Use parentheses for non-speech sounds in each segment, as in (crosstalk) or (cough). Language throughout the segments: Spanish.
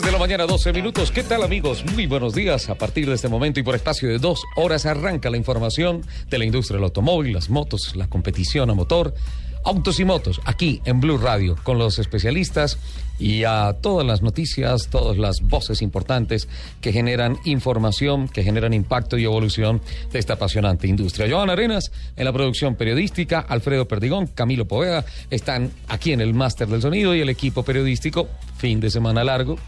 De la mañana, 12 minutos. ¿Qué tal amigos? Muy buenos días. A partir de este momento y por espacio de dos horas arranca la información de la industria del automóvil, las motos, la competición a motor, autos y motos, aquí en Blue Radio, con los especialistas y a todas las noticias, todas las voces importantes que generan información, que generan impacto y evolución de esta apasionante industria. Joan Arenas en la producción periodística, Alfredo Perdigón, Camilo Poveda están aquí en el máster del sonido y el equipo periodístico, fin de semana largo,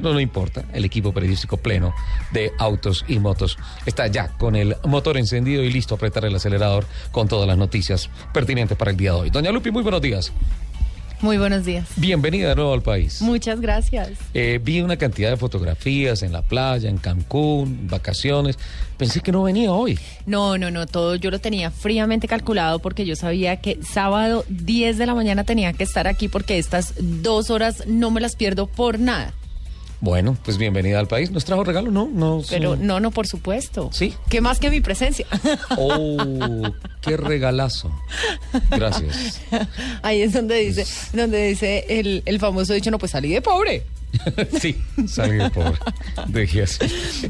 no, no importa, el equipo periodístico pleno de autos y motos está ya con el motor encendido y listo a apretar el acelerador con todas las noticias pertinentes para el día de hoy. Doña Lupi, muy buenos días. Muy buenos días. Bienvenida de nuevo al país. Muchas gracias. Eh, vi una cantidad de fotografías en la playa, en Cancún, vacaciones. Pensé que no venía hoy. No, no, no, todo yo lo tenía fríamente calculado porque yo sabía que sábado 10 de la mañana tenía que estar aquí porque estas dos horas no me las pierdo por nada. Bueno, pues bienvenida al país. ¿Nos trajo regalo? No, no. Pero no, no, por supuesto. Sí. ¿Qué más que mi presencia? Oh, qué regalazo. Gracias. Ahí es donde dice, donde dice el, el famoso dicho, no, pues salí de pobre. (laughs) sí, salí pobre. Dejé así.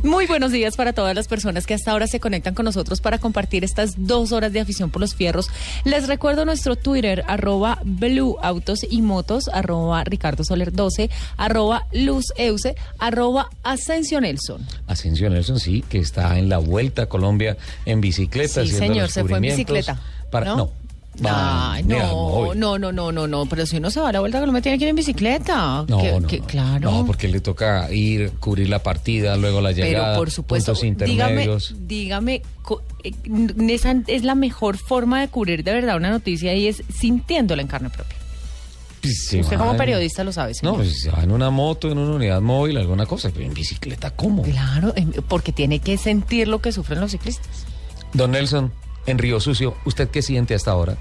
Muy buenos días para todas las personas que hasta ahora se conectan con nosotros para compartir estas dos horas de afición por los fierros. Les recuerdo nuestro Twitter, arroba Blue Autos y Motos, arroba Ricardo Soler 12, arroba Luz Euse, arroba Nelson. Ascensión Nelson, sí, que está en la Vuelta a Colombia en bicicleta. Sí, señor, se fue en bicicleta, Para, ¿no? no. Ay, no, no, no, no, no, no, pero si uno se va a la vuelta me tiene que ir en bicicleta. No, Que- no, que- claro. No, porque le toca ir, cubrir la partida, luego la llegada, Pero por supuesto, dígame, intermedios. dígame, co- eh, esa es la mejor forma de cubrir de verdad una noticia y es sintiéndola en carne propia. Pues Usted como periodista lo sabe, señor. No, pues se va en una moto, en una unidad móvil, alguna cosa, pero en bicicleta, ¿cómo? Claro, porque tiene que sentir lo que sufren los ciclistas. Don Nelson, en Río Sucio, ¿usted qué siente hasta ahora?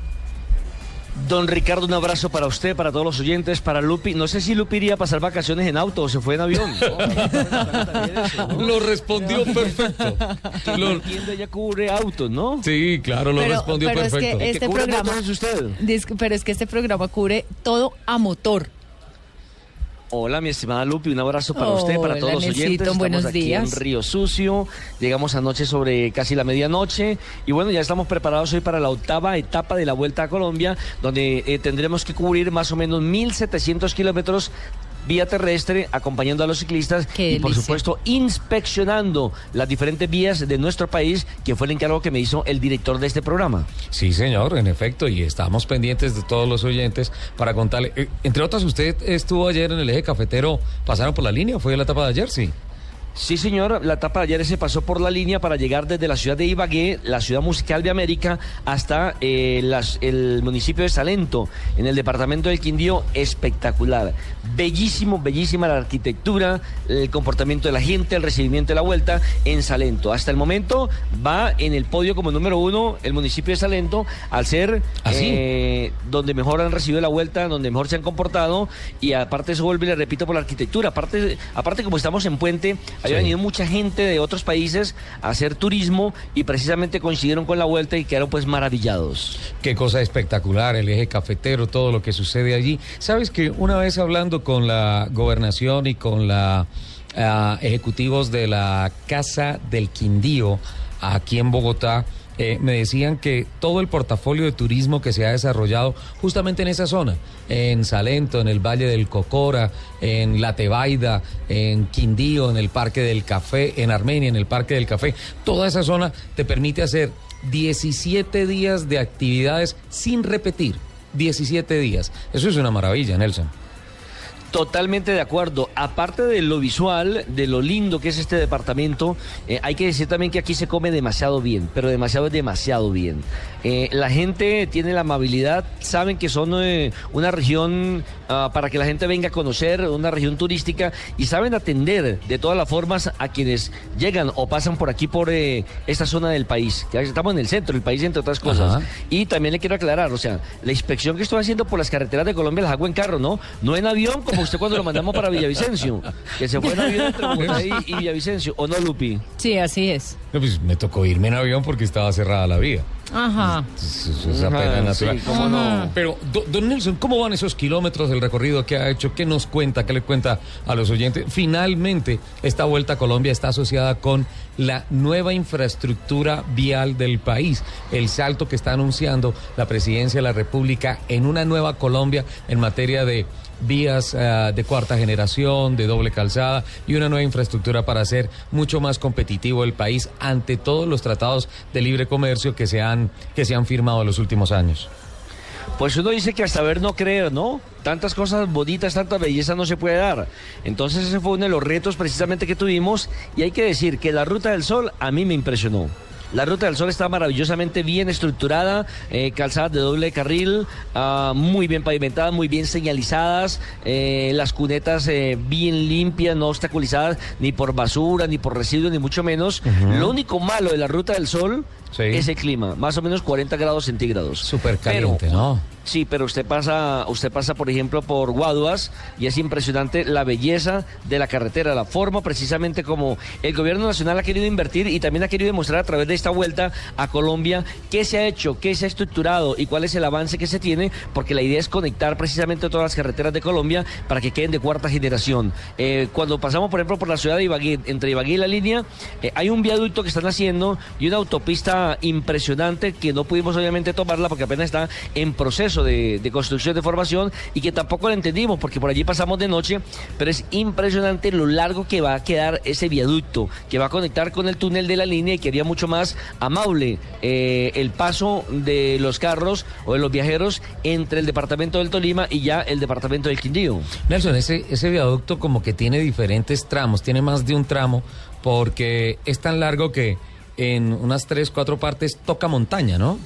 Don Ricardo, un abrazo para usted, para todos los oyentes, para Lupi. No sé si Lupi iría a pasar vacaciones en auto o se fue en avión. (laughs) ¿no? Lo respondió perfecto. Que Lo- ella cubre autos, ¿no? Sí, claro, lo Pero- respondió pero es que perfecto. ¿Qué este cubre programa- usted? Pero es que este programa cubre todo a motor. Hola, mi estimada Lupi, un abrazo para usted, para todos los oyentes. Estamos buenos aquí días. en Río Sucio. Llegamos anoche sobre casi la medianoche. Y bueno, ya estamos preparados hoy para la octava etapa de la Vuelta a Colombia, donde eh, tendremos que cubrir más o menos 1.700 kilómetros vía terrestre, acompañando a los ciclistas Qué y por supuesto inspeccionando las diferentes vías de nuestro país, que fue el encargo que me hizo el director de este programa. Sí, señor, en efecto, y estamos pendientes de todos los oyentes para contarle. eh, entre otras, usted estuvo ayer en el eje cafetero, pasaron por la línea, fue la etapa de ayer, sí. Sí, señor, la etapa de ayer se pasó por la línea para llegar desde la ciudad de Ibagué, la ciudad musical de América, hasta eh, las- el municipio de Salento, en el departamento del Quindío, espectacular. Bellísimo, bellísima la arquitectura, el comportamiento de la gente, el recibimiento de la vuelta en Salento. Hasta el momento va en el podio como número uno el municipio de Salento, al ser ¿Ah, sí? eh, donde mejor han recibido la vuelta, donde mejor se han comportado, y aparte eso vuelve, le repito, por la arquitectura. Aparte, aparte como estamos en puente, había Sí. venido mucha gente de otros países a hacer turismo y precisamente coincidieron con la vuelta y quedaron pues maravillados. Qué cosa espectacular, el eje cafetero, todo lo que sucede allí. Sabes que una vez hablando con la gobernación y con la ah, ejecutivos de la Casa del Quindío aquí en Bogotá eh, me decían que todo el portafolio de turismo que se ha desarrollado justamente en esa zona, en Salento, en el Valle del Cocora, en La Tebaida, en Quindío, en el Parque del Café, en Armenia, en el Parque del Café, toda esa zona te permite hacer 17 días de actividades sin repetir. 17 días. Eso es una maravilla, Nelson. Totalmente de acuerdo. Aparte de lo visual, de lo lindo que es este departamento, eh, hay que decir también que aquí se come demasiado bien, pero demasiado es demasiado bien. Eh, la gente tiene la amabilidad, saben que son eh, una región ah, para que la gente venga a conocer, una región turística, y saben atender de todas las formas a quienes llegan o pasan por aquí, por esta zona del país. Que estamos en el centro del país, entre otras cosas. Y también le quiero aclarar, o sea, la inspección que estoy haciendo por las carreteras de Colombia las hago en carro, ¿no? No en avión, como (laughs) usted cuando lo mandamos para Villavicencio, que se fue en avión entre (laughs) Bogotá y, Villavicencio, ¿o no, Lupi? Sí, así es. Pues me tocó irme en avión porque estaba cerrada la vía. Ajá. Es, apenas natural. ¿cómo no? Pero, don Nelson, ¿cómo van esos kilómetros del recorrido que ha hecho? ¿Qué nos cuenta? ¿Qué le cuenta a los oyentes? Finalmente, esta vuelta a Colombia está asociada con la nueva infraestructura vial del país, el salto que está anunciando la presidencia de la República en una nueva Colombia en materia de vías eh, de cuarta generación, de doble calzada y una nueva infraestructura para hacer mucho más competitivo el país ante todos los tratados de libre comercio que se han, que se han firmado en los últimos años. Pues uno dice que hasta ver no creer, ¿no? Tantas cosas bonitas, tanta belleza no se puede dar. Entonces ese fue uno de los retos precisamente que tuvimos y hay que decir que la Ruta del Sol a mí me impresionó. La Ruta del Sol está maravillosamente bien estructurada, eh, calzadas de doble carril, ah, muy bien pavimentadas, muy bien señalizadas, eh, las cunetas eh, bien limpias, no obstaculizadas ni por basura, ni por residuos, ni mucho menos. Lo único malo de la Ruta del Sol es el clima, más o menos 40 grados centígrados. Súper caliente, ¿no? Sí, pero usted pasa, usted pasa, por ejemplo, por Guaduas y es impresionante la belleza de la carretera, la forma precisamente como el gobierno nacional ha querido invertir y también ha querido demostrar a través de esta vuelta a Colombia qué se ha hecho, qué se ha estructurado y cuál es el avance que se tiene, porque la idea es conectar precisamente todas las carreteras de Colombia para que queden de cuarta generación. Eh, cuando pasamos, por ejemplo, por la ciudad de Ibagué, entre Ibagué y la línea, eh, hay un viaducto que están haciendo y una autopista impresionante que no pudimos obviamente tomarla porque apenas está en proceso de, construcción de formación y que tampoco lo entendimos porque por allí pasamos de noche, pero es impresionante lo largo que va a quedar ese viaducto que va a conectar con el túnel de la línea y que haría mucho más amable eh, el paso de los carros o de los viajeros entre el departamento del Tolima y ya el departamento del Quindío. Nelson, ese, ese viaducto como que tiene diferentes tramos, tiene más de un tramo porque es tan largo que en unas tres, cuatro partes toca montaña, ¿no?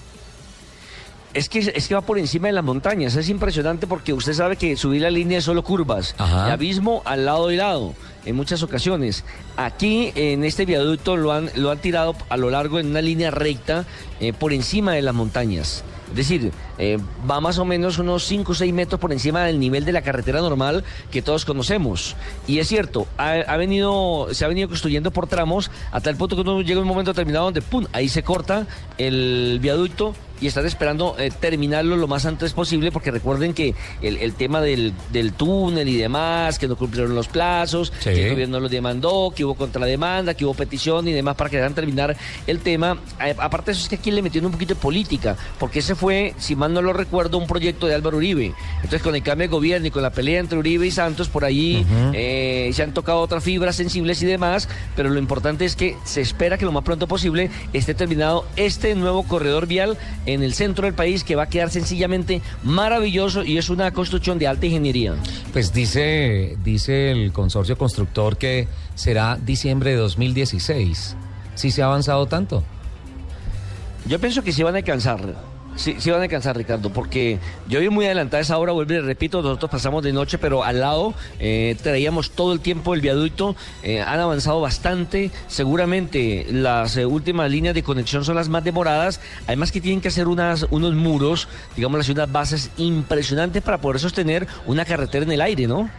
Es que, es que va por encima de las montañas, es impresionante porque usted sabe que subir la línea es solo curvas, y abismo al lado y lado, en muchas ocasiones. Aquí en este viaducto lo han, lo han tirado a lo largo en una línea recta eh, por encima de las montañas. Es decir, eh, va más o menos unos 5 o 6 metros por encima del nivel de la carretera normal que todos conocemos. Y es cierto, ha, venido, se ha venido construyendo por tramos hasta el punto que uno llega un momento determinado donde ¡pum! ahí se corta el viaducto y están esperando eh, terminarlo lo más antes posible porque recuerden que el, tema del, túnel y demás, que no cumplieron los plazos, que el gobierno lo demandó, que hubo contrademanda, que hubo petición y demás para que dejan terminar el tema. aparte de eso es que aquí le metieron un poquito de política, porque ese fue, si mal no lo recuerdo, un proyecto de Álvaro Uribe. Entonces con el cambio de gobierno y con la pelea entre Uribe y Santos, por ahí eh, se han tocado otras fibras sensibles y demás, pero lo importante es que se espera que lo más pronto posible esté terminado este nuevo corredor vial en el centro del país que va a quedar sencillamente maravilloso y es una construcción de alta ingeniería. Pues dice, dice el consorcio constructor que será diciembre de 2016. ¿Sí se ha avanzado tanto? Yo pienso que sí van a alcanzar. Sí, sí van a alcanzar, Ricardo, porque yo vi muy adelantada esa hora, vuelvo y repito, nosotros pasamos de noche, pero al lado eh, traíamos todo el tiempo el viaducto, eh, han avanzado bastante, seguramente las eh, últimas líneas de conexión son las más demoradas, además que tienen que hacer unas, unos muros, digamos, las unas bases impresionantes para poder sostener una carretera en el aire, ¿no?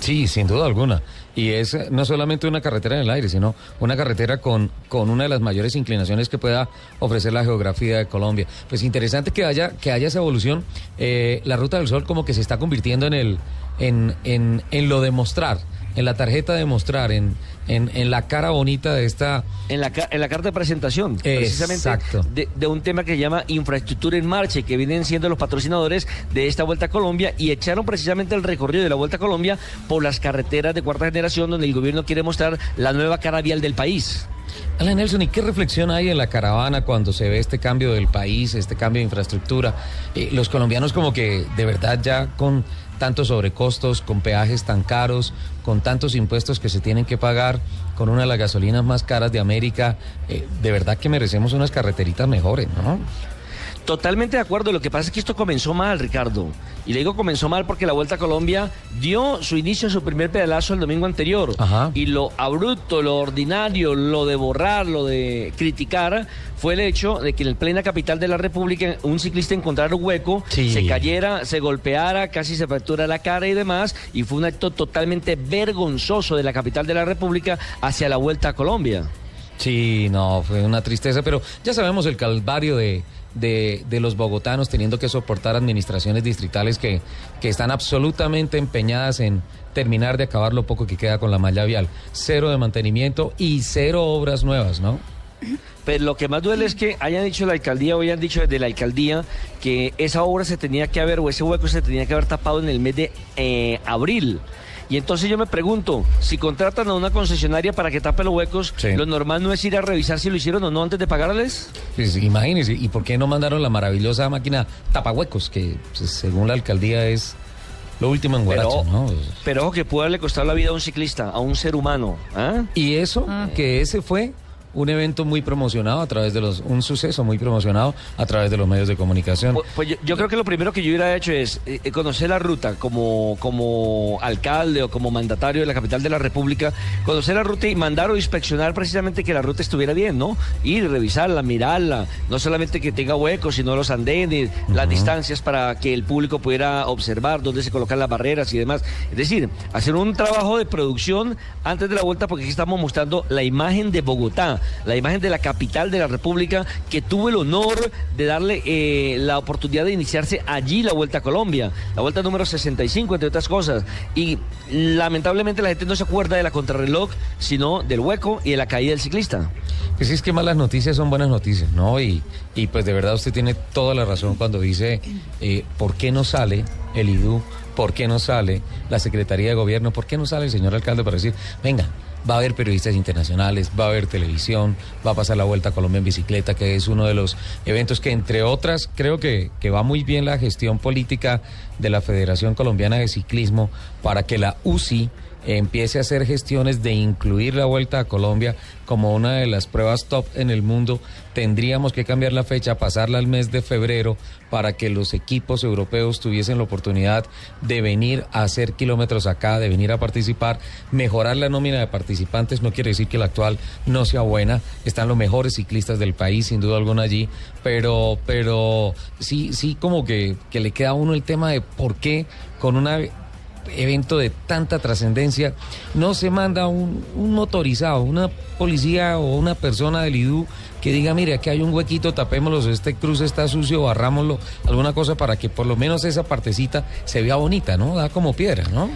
Sí, sin duda alguna. Y es eh, no solamente una carretera en el aire, sino una carretera con, con una de las mayores inclinaciones que pueda ofrecer la geografía de Colombia. Pues interesante que haya, que haya esa evolución. Eh, la Ruta del Sol como que se está convirtiendo en, el, en, en, en lo de mostrar en la tarjeta de mostrar, en, en, en la cara bonita de esta... En la, en la carta de presentación, precisamente de, de un tema que se llama infraestructura en marcha que vienen siendo los patrocinadores de esta Vuelta a Colombia y echaron precisamente el recorrido de la Vuelta a Colombia por las carreteras de cuarta generación donde el gobierno quiere mostrar la nueva cara vial del país. Alan Nelson, ¿y qué reflexión hay en la caravana cuando se ve este cambio del país, este cambio de infraestructura? Eh, los colombianos como que de verdad ya con tantos sobrecostos, con peajes tan caros, con tantos impuestos que se tienen que pagar, con una de las gasolinas más caras de América, eh, de verdad que merecemos unas carreteritas mejores, ¿no? Totalmente de acuerdo. Lo que pasa es que esto comenzó mal, Ricardo. Y le digo comenzó mal porque la Vuelta a Colombia dio su inicio, su primer pedalazo el domingo anterior. Ajá. Y lo abrupto, lo ordinario, lo de borrar, lo de criticar, fue el hecho de que en plena capital de la República un ciclista encontrara un hueco, Sí. se cayera, se golpeara, casi se fractura la cara y demás. Y fue un acto totalmente vergonzoso de la capital de la República hacia la Vuelta a Colombia. Sí, no, fue una tristeza, pero ya sabemos el calvario de, de, de los bogotanos teniendo que soportar administraciones distritales que, que están absolutamente empeñadas en terminar de acabar lo poco que queda con la malla vial. Cero de mantenimiento y cero obras nuevas, ¿no? Pero lo que más duele es que hayan dicho la alcaldía o hayan dicho desde la alcaldía que esa obra se tenía que haber o ese hueco se tenía que haber tapado en el mes de eh, abril. Y entonces yo me pregunto, si contratan a una concesionaria para que tape los huecos, Sí. lo normal no es ir a revisar si lo hicieron o no antes de pagarles. Pues, imagínense, ¿y por qué no mandaron la maravillosa máquina tapahuecos, que pues, según la alcaldía es lo último en Pero, Guaracha, ¿no? pero ojo que puede haberle costado la vida a un ciclista, a un ser humano. ¿ah? Y eso, que ese fue un evento muy promocionado a través de los, un suceso muy promocionado a través de los medios de comunicación. Pues, pues yo, yo creo que lo primero que yo hubiera hecho es eh, eh, conocer la ruta como, como alcalde o como mandatario de la capital de la República, conocer la ruta y mandar o inspeccionar precisamente que la ruta estuviera bien, ¿no? Ir, revisarla, mirarla, no solamente que tenga huecos, sino los andenes, las distancias para que el público pudiera observar dónde se colocan las barreras y demás. Es decir, hacer un trabajo de producción antes de la vuelta porque aquí estamos mostrando la imagen de Bogotá, la imagen de la capital de la República que tuvo el honor de darle eh, la oportunidad de iniciarse allí la Vuelta a Colombia, la Vuelta número 65 entre otras cosas. Y lamentablemente la gente no se acuerda de la contrarreloj, sino del hueco y de la caída del ciclista. Pues es que malas noticias son buenas noticias, ¿no? Y, y pues de verdad usted tiene toda la razón cuando dice eh, por qué no sale el IDU, por qué no sale la Secretaría de Gobierno, por qué no sale el señor alcalde para decir, venga, va a haber periodistas internacionales, va a haber televisión, va a pasar la Vuelta a Colombia en bicicleta, que es uno de los eventos que entre otras creo que, que va muy bien la gestión política de la Federación Colombiana de Ciclismo para que la UCI empiece a hacer gestiones de incluir la Vuelta a Colombia como una de las pruebas top en el mundo, tendríamos que cambiar la fecha, pasarla al mes de febrero para que los equipos europeos tuviesen la oportunidad de venir a hacer kilómetros acá, de venir a participar, mejorar la nómina de participantes, no quiere decir que la actual no sea buena, están los mejores ciclistas del país, sin duda alguna allí, pero, pero sí, sí como que, que le queda a uno el tema de por qué con una evento de tanta trascendencia, no se manda un, motorizado, una policía o una persona del IDU que diga, mire, aquí hay un huequito, tapémoslo, este cruce está sucio, barrámoslo, alguna cosa para que por lo menos esa partecita se vea bonita, ¿no? Da como piedra, ¿no?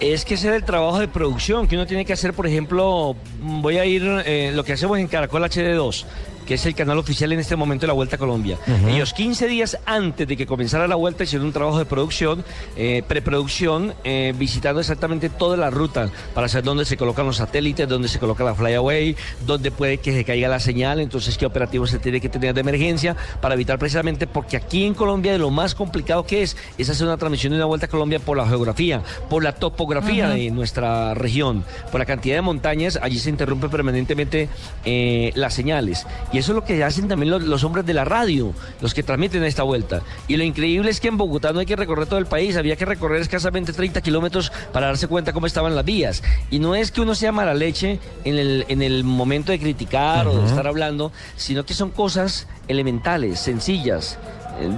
Es que ese es el trabajo de producción que uno tiene que hacer, por ejemplo, voy a ir, eh, lo que hacemos en Caracol HD2, que es el canal oficial en este momento de la Vuelta a Colombia. Ellos 15 días antes de que comenzara la vuelta hicieron un trabajo de producción, eh, preproducción, eh, visitando exactamente toda la ruta para saber dónde se colocan los satélites, dónde se coloca la flyaway, dónde puede que se caiga la señal, entonces qué operativo se tiene que tener de emergencia para evitar precisamente, porque aquí en Colombia de lo más complicado que es, es hacer una transmisión de una Vuelta a Colombia por la geografía, por la topografía de nuestra región, por la cantidad de montañas, allí se interrumpe permanentemente eh, las señales. Y eso es lo que hacen también los, los hombres de la radio, los que transmiten esta vuelta. Y lo increíble es que en Bogotá no hay que recorrer todo el país, había que recorrer escasamente 30 kilómetros para darse cuenta cómo estaban las vías. Y no es que uno sea mala leche en el, en el momento de criticar o de estar hablando, sino que son cosas elementales, sencillas.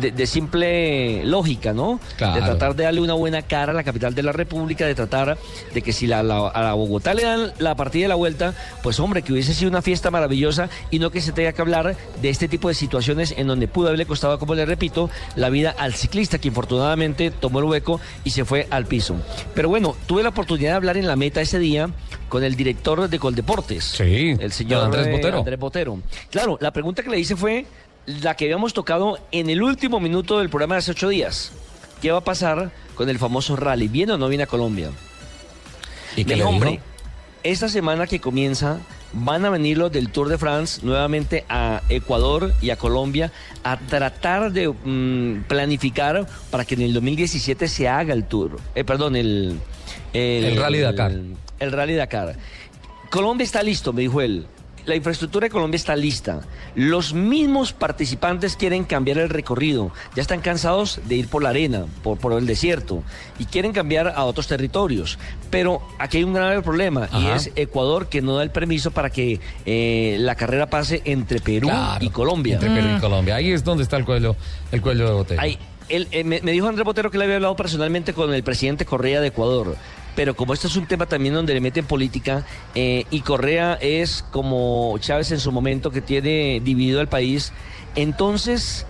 De, de simple lógica, ¿no? Claro. De tratar de darle una buena cara a la capital de la República, de tratar de que si la, la- a la Bogotá le dan la partida de la vuelta, pues hombre, que hubiese sido una fiesta maravillosa y no que se tenga que hablar de este tipo de situaciones en donde pudo haberle costado, como le repito, la vida al ciclista, que infortunadamente tomó el hueco y se fue al piso. Pero bueno, tuve la oportunidad de hablar en la meta ese día con el director de Coldeportes. Sí, el señor Andrés eh, Botero. Andrés Botero. Claro, la pregunta que le hice fue la que habíamos tocado en el último minuto del programa de hace ocho días. ¿Qué va a pasar con el famoso rally? ¿Viene o no viene a Colombia? ¿Y qué hombre, esta semana que comienza van a venir los del Tour de France nuevamente a Ecuador y a Colombia a tratar de mm, planificar para que en el 2017 se haga el Tour. Eh, perdón, el, El Rally Dakar. El, el Rally Dakar. Colombia está listo, me dijo él. La infraestructura de Colombia está lista. Los mismos participantes quieren cambiar el recorrido. Ya están cansados de ir por la arena, por, por el desierto, y quieren cambiar a otros territorios. Pero aquí hay un grave problema, y es Ecuador que no da el permiso para que eh, la carrera pase entre Perú Claro, y Colombia. Entre Perú y Colombia. Ahí es donde está el cuello, el cuello de botella. Él, eh, me, me dijo Andrés Botero que le había hablado personalmente con el presidente Correa de Ecuador. Pero como esto es un tema también donde le meten política, eh, y Correa es como Chávez en su momento que tiene dividido al país, entonces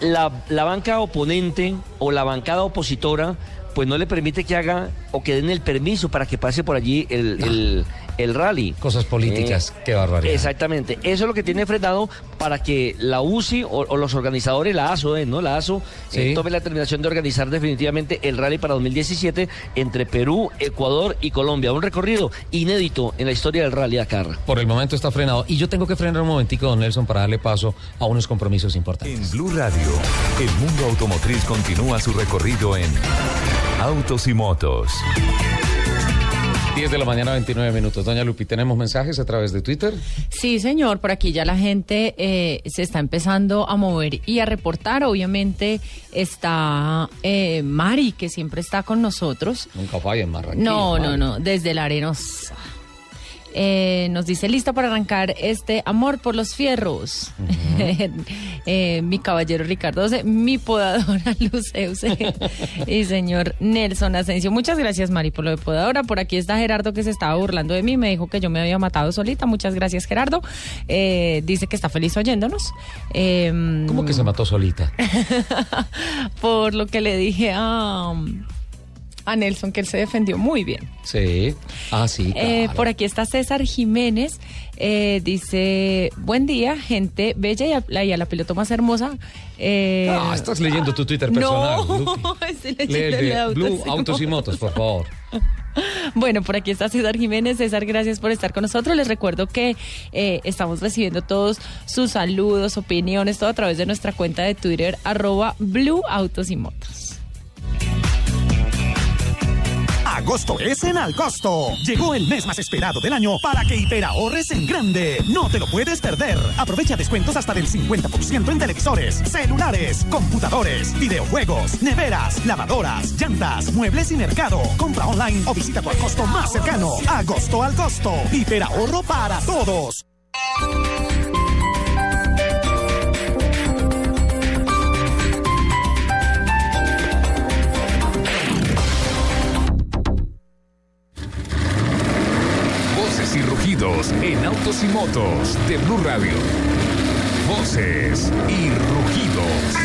la, la banca oponente o la bancada opositora pues no le permite que haga o que den el permiso para que pase por allí el, el- el rally. Cosas políticas, qué barbaridad. Exactamente, eso es lo que tiene frenado para que la UCI o, o los organizadores, la ASO, eh, ¿no? La ASO, eh, tome la determinación de organizar definitivamente el rally para 2017 entre Perú, Ecuador y Colombia. Un recorrido inédito en la historia del rally Dakar. Por el momento está frenado. Y yo tengo que frenar un momentico, don Nelson, para darle paso a unos compromisos importantes. En Blue Radio, el mundo automotriz continúa su recorrido en Autos y Motos. 10 de la mañana, 29 minutos. Doña Lupi, ¿tenemos mensajes a través de Twitter? Sí, señor, por aquí ya la gente eh, se está empezando a mover y a reportar. Obviamente está eh, Mari, que siempre está con nosotros. Nunca fallen, Marranquilla. No, no, Mari. no, desde la arenosa. Eh, nos dice lista para arrancar este amor por los fierros. (laughs) Eh, mi caballero Ricardo, Ose, mi podadora (laughs) Luceuse y señor Nelson Asensio. Muchas gracias, Mari, por lo de podadora. Por aquí está Gerardo que se estaba burlando de mí. Me dijo que yo me había matado solita. Muchas gracias, Gerardo. Eh, dice que está feliz oyéndonos. Eh, ¿Cómo que se mató solita? (laughs) por lo que le dije a, a Nelson, que él se defendió muy bien. Sí. Ah, sí. Eh, por aquí está César Jiménez. eh, dice, buen día, gente bella y a, la, y a la piloto más hermosa. Eh, Ah, estás leyendo tu Twitter personal. No, (laughs) estoy Lee leyendo el el de de autos Blue y Autos y Motos, por favor. (laughs) Bueno, por aquí está César Jiménez. César, gracias por estar con nosotros. Les recuerdo que eh, estamos recibiendo todos sus saludos, opiniones, todo a través de nuestra cuenta de Twitter, arroba Blue Autos y Motos. Agosto es en Alcosto. Llegó el mes más esperado del año para que hiperahorres en grande. No te lo puedes perder. Aprovecha descuentos hasta del 50% en televisores, celulares, computadores, videojuegos, neveras, lavadoras, llantas, muebles y mercado. Compra online o visita tu Alcosto más cercano. Agosto al costo. Hiperahorro para todos. En autos y motos de Blue Radio. Voces y rugidos.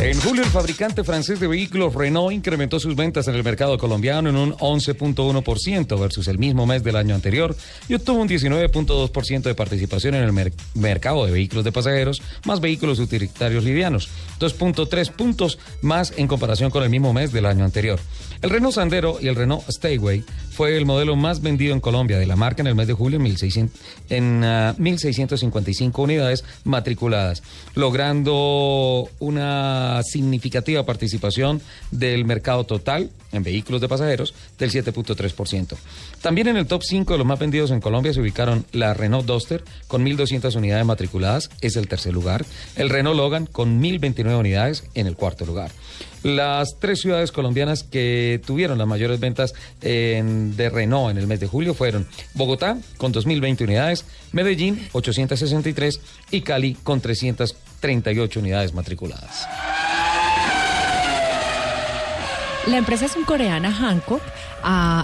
En julio, el fabricante francés de vehículos Renault incrementó sus ventas en el mercado colombiano en un 11.1% versus el mismo mes del año anterior y obtuvo un 19.2% de participación en el mer- mercado de vehículos de pasajeros más vehículos utilitarios livianos, 2.3 puntos más en comparación con el mismo mes del año anterior. El Renault Sandero y el Renault Stayway fue el modelo más vendido en Colombia de la marca en el mes de julio en 1600 en ah, 1.655 unidades matriculadas, logrando una significativa participación del mercado total en vehículos de pasajeros del 7.3%. También en el top 5 de los más vendidos en Colombia se ubicaron la Renault Duster con 1.200 unidades matriculadas, es el tercer lugar, el Renault Logan con 1.029 unidades en el cuarto lugar. Las tres ciudades colombianas que tuvieron las mayores ventas en- de Renault en el mes de julio fueron Bogotá con 2.020 unidades, Medellín 863 y Cali con 338 unidades matriculadas. La empresa surcoreana Hankook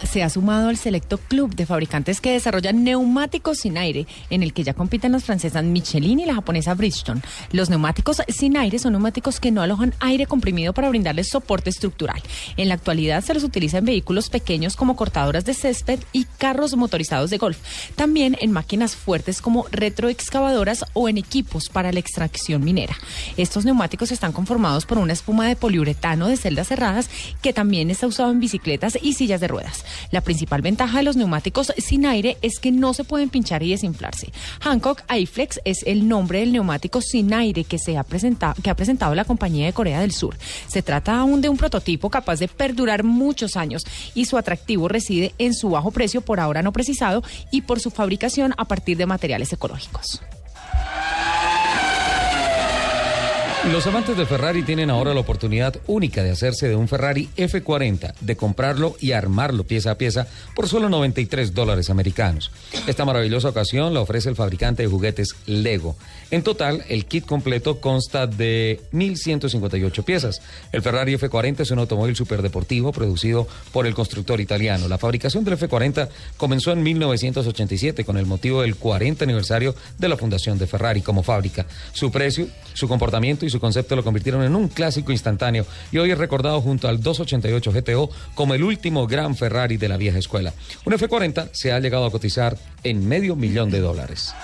se ha sumado al selecto club de fabricantes que desarrollan neumáticos sin aire, en el que ya compiten las francesas Michelin y la japonesa Bridgestone. Los neumáticos sin aire son neumáticos que no alojan aire comprimido para brindarles soporte estructural. En la actualidad se los utiliza en vehículos pequeños como cortadoras de césped y carros motorizados de golf. También en máquinas fuertes como retroexcavadoras o en equipos para la extracción minera. Estos neumáticos están conformados por una espuma de poliuretano de celdas cerradas que también está usado en bicicletas y sillas de ruedas. La principal ventaja de los neumáticos sin aire es que no se pueden pinchar y desinflarse. Hancock iFlex es el nombre del neumático sin aire que, se ha, presentado, que ha presentado la compañía de Corea del Sur. Se trata aún de un prototipo capaz de perdurar muchos años y su atractivo reside en su bajo precio por ahora no precisado y por su fabricación a partir de materiales ecológicos. Los amantes de Ferrari tienen ahora la oportunidad única de hacerse de un Ferrari F40, de comprarlo y armarlo pieza a pieza por solo 93 dólares americanos. Esta maravillosa ocasión la ofrece el fabricante de juguetes Lego. En total, el kit completo consta de 1.158 piezas. El Ferrari F40 es un automóvil superdeportivo producido por el constructor italiano. La fabricación del F40 comenzó en 1987 con el motivo del 40 aniversario de la fundación de Ferrari como fábrica. Su precio, su comportamiento y su concepto lo convirtieron en un clásico instantáneo y hoy es recordado junto al 288 GTO como el último gran Ferrari de la vieja escuela. Un F40 se ha llegado a cotizar en medio millón de dólares.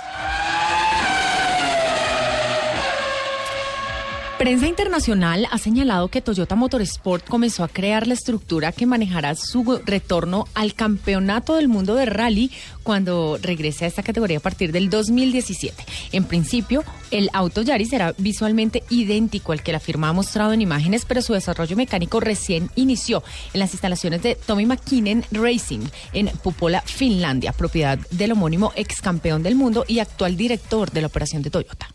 Prensa internacional ha señalado que Toyota Motorsport comenzó a crear la estructura que manejará su retorno al campeonato del mundo de rally cuando regrese a esta categoría a partir del 2017. En principio, el auto Yaris será visualmente idéntico al que la firma ha mostrado en imágenes, pero su desarrollo mecánico recién inició en las instalaciones de Tommy McKinnon Racing en Pupola, Finlandia, propiedad del homónimo ex campeón del mundo y actual director de la operación de Toyota.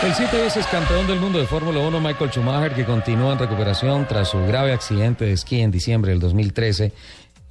El siete veces campeón del mundo de Fórmula 1, Michael Schumacher, que continúa en recuperación tras su grave accidente de esquí en diciembre del 2013,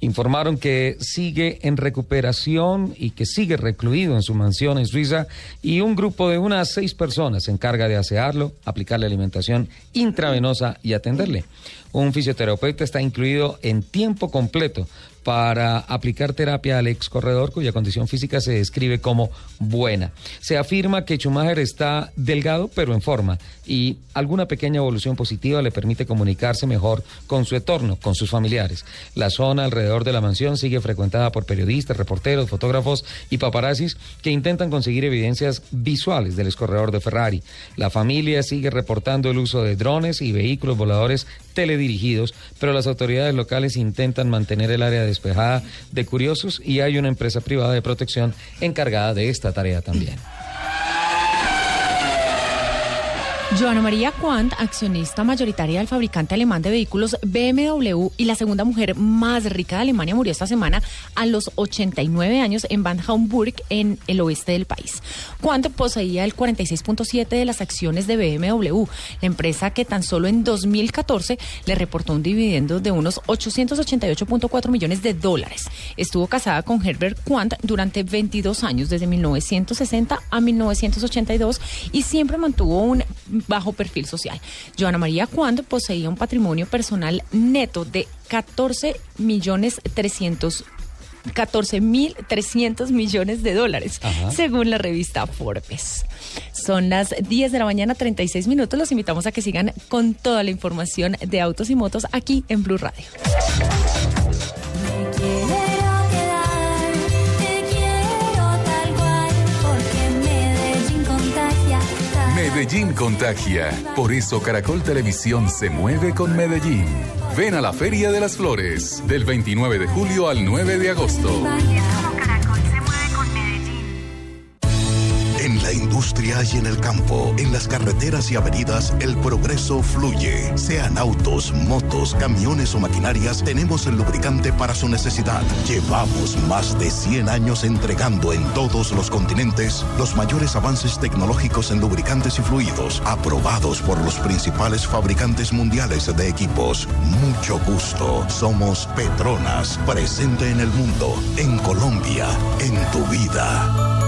informaron que sigue en recuperación y que sigue recluido en su mansión en Suiza y un grupo de unas seis personas se encarga de asearlo, aplicarle alimentación intravenosa y atenderle. Un fisioterapeuta está incluido en tiempo completo para aplicar terapia al ex corredor cuya condición física se describe como buena. Se afirma que Schumacher está delgado pero en forma y alguna pequeña evolución positiva le permite comunicarse mejor con su entorno, con sus familiares. La zona alrededor de la mansión sigue frecuentada por periodistas, reporteros, fotógrafos y paparazzis que intentan conseguir evidencias visuales del escorredor de Ferrari. La familia sigue reportando el uso de drones y vehículos voladores teledirigidos, pero las autoridades locales intentan mantener el área despejada de curiosos y hay una empresa privada de protección encargada de esta tarea también. Joana María Quant, accionista mayoritaria del fabricante alemán de vehículos BMW y la segunda mujer más rica de Alemania, murió esta semana a los 89 años en Bad Homburg, en el oeste del país. Quant poseía el 46.7 de las acciones de BMW, la empresa que tan solo en 2014 le reportó un dividendo de unos 888.4 millones de dólares. Estuvo casada con Herbert Quant durante 22 años, desde 1960 a 1982, y siempre mantuvo un bajo perfil social. Joana María Quant poseía un patrimonio personal neto de 14 millones 300 14.300 millones de dólares, Ajá. según la revista Forbes. Son las 10 de la mañana, 36 minutos. Los invitamos a que sigan con toda la información de autos y motos aquí en Blue Radio. Medellín contagia. Por eso Caracol Televisión se mueve con Medellín. Ven a la Feria de las Flores del 29 de julio al 9 de agosto. En la industria y en el campo, en las carreteras y avenidas, el progreso fluye. Sean autos, motos, camiones o maquinarias, tenemos el lubricante para su necesidad. Llevamos más de 100 años entregando en todos los continentes los mayores avances tecnológicos en lubricantes y fluidos, aprobados por los principales fabricantes mundiales de equipos. Mucho gusto. Somos Petronas, presente en el mundo, en Colombia, en tu vida.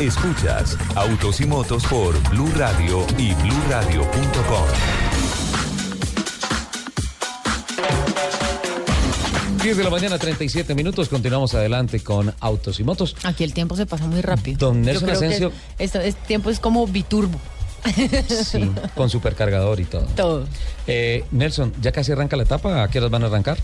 Escuchas Autos y Motos por Blue Radio y BlueRadio.com. 10 de la mañana, 37 minutos. Continuamos adelante con Autos y Motos. Aquí el tiempo se pasa muy rápido. Don Yo Nelson que Asensio. Este, este tiempo es como biturbo. Sí, con supercargador y todo. Todo. Eh, Nelson, ¿ya casi arranca la etapa? ¿A qué horas van a arrancar?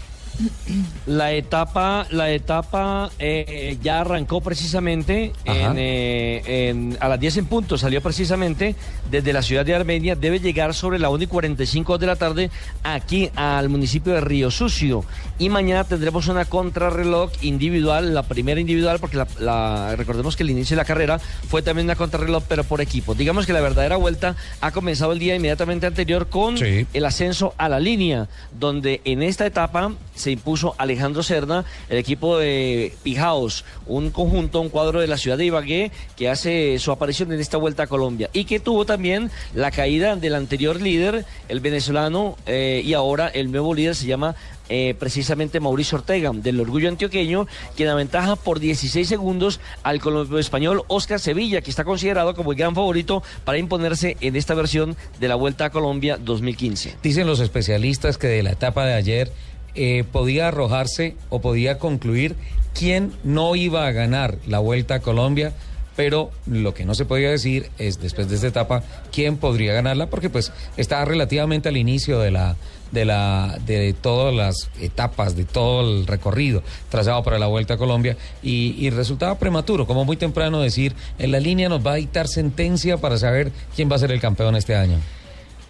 La etapa, la etapa eh, ya arrancó precisamente en, eh, en- a las 10 en punto, salió precisamente desde la ciudad de Armenia, debe llegar sobre la 1 y 45 de la tarde aquí al municipio de Río Sucio. Y mañana tendremos una contrarreloj individual, la primera individual, porque la, la- recordemos que el inicio de la carrera fue también una contrarreloj, pero por equipo. Digamos que la verdadera vuelta ha comenzado el día inmediatamente anterior con Sí. el ascenso a la línea, donde en esta etapa se impuso Alejandro Cerna, el equipo de Pijaos, un conjunto, un cuadro de la ciudad de Ibagué que hace su aparición en esta vuelta a Colombia y que tuvo también la caída del anterior líder, el venezolano, eh, y ahora el nuevo líder se llama eh, precisamente Mauricio Ortega, del Orgullo Antioqueño, quien aventaja por 16 segundos al colombiano español Oscar Sevilla, que está considerado como el gran favorito para imponerse en esta versión de la Vuelta a Colombia 2015. Dicen los especialistas que de la etapa de ayer eh, podía arrojarse o podía concluir quién no iba a ganar la Vuelta a Colombia, pero lo que no se podía decir es después de esta etapa quién podría ganarla, porque pues está relativamente al inicio de la de la de todas las etapas de todo el recorrido trazado para la Vuelta a Colombia y, y resultaba prematuro, como muy temprano decir en la línea nos va a dictar sentencia para saber quién va a ser el campeón este año.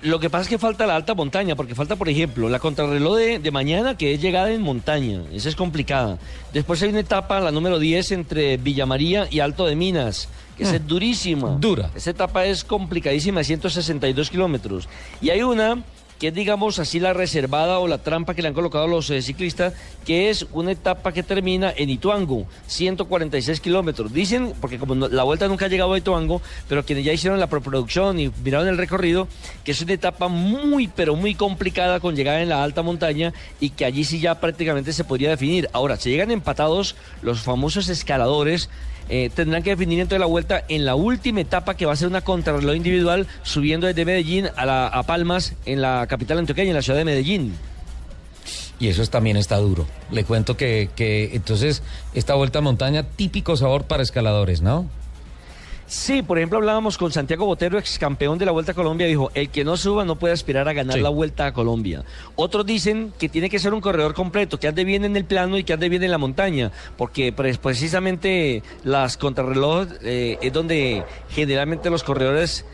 Lo que pasa es que falta la alta montaña, porque falta, por ejemplo, la contrarreloj de, de mañana, que es llegada en montaña. Esa es complicada. Después hay una etapa, la número 10, entre Villa María y Alto de Minas, que es durísima. Dura. Esa etapa es complicadísima, 162 kilómetros. Y hay una que es, digamos, así la reservada o la trampa que le han colocado los eh, ciclistas, que es una etapa que termina en Ituango, 146 kilómetros. Dicen, porque como la vuelta nunca ha llegado a Ituango, pero quienes ya hicieron la preproducción y miraron el recorrido, que es una etapa muy, pero muy complicada con llegada en la alta montaña y que allí sí ya prácticamente se podría definir. Ahora, si llegan empatados los famosos escaladores, eh, tendrán que definir entonces la vuelta en la última etapa que va a ser una contrarreloj individual subiendo desde Medellín a, la- a Palmas en la capital antioqueña, en la ciudad de Medellín. Y eso es- también está duro. Le cuento que, que entonces esta vuelta a montaña, típico sabor para escaladores, ¿no? Sí, por ejemplo, hablábamos con Santiago Botero, ex campeón de la Vuelta a Colombia, dijo, el que no suba no puede aspirar a ganar Sí. la Vuelta a Colombia. Otros dicen que tiene que ser un corredor completo, que ande bien en el plano y que ande bien en la montaña, porque pre- precisamente las contrarreloj eh, es donde generalmente los corredores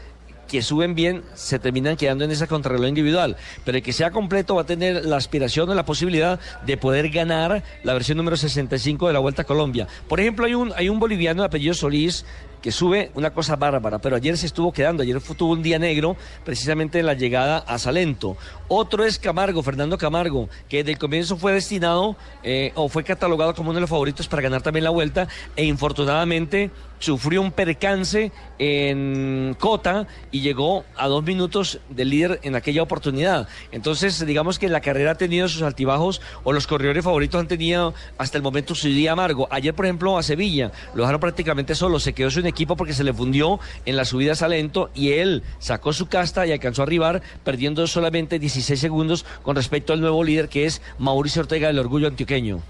que suben bien se terminan quedando en esa contrarreloj individual. Pero el que sea completo va a tener la aspiración o la posibilidad de poder ganar la versión número 65 de la Vuelta a Colombia. Por ejemplo, hay un, hay un boliviano de apellido Solís que sube una cosa bárbara, pero ayer se estuvo quedando, ayer tuvo un día negro precisamente en la llegada a Salento. Otro es Camargo, Fernando Camargo, que desde el comienzo fue destinado eh, o fue catalogado como uno de los favoritos para ganar también la vuelta e infortunadamente sufrió un percance en Cota y llegó a dos minutos del líder en aquella oportunidad. Entonces, digamos que la carrera ha tenido sus altibajos o los corredores favoritos han tenido hasta el momento su día amargo. Ayer, por ejemplo, a Sevilla lo dejaron prácticamente solo, se quedó sin porque se le fundió en la subida a Salento y él sacó su casta y alcanzó a arribar perdiendo solamente 16 segundos con respecto al nuevo líder que es Mauricio Ortega del Orgullo Antioqueño.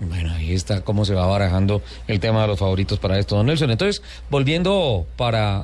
Bueno, ahí está cómo se va barajando el tema de los favoritos para esto, don Nelson. Entonces, volviendo para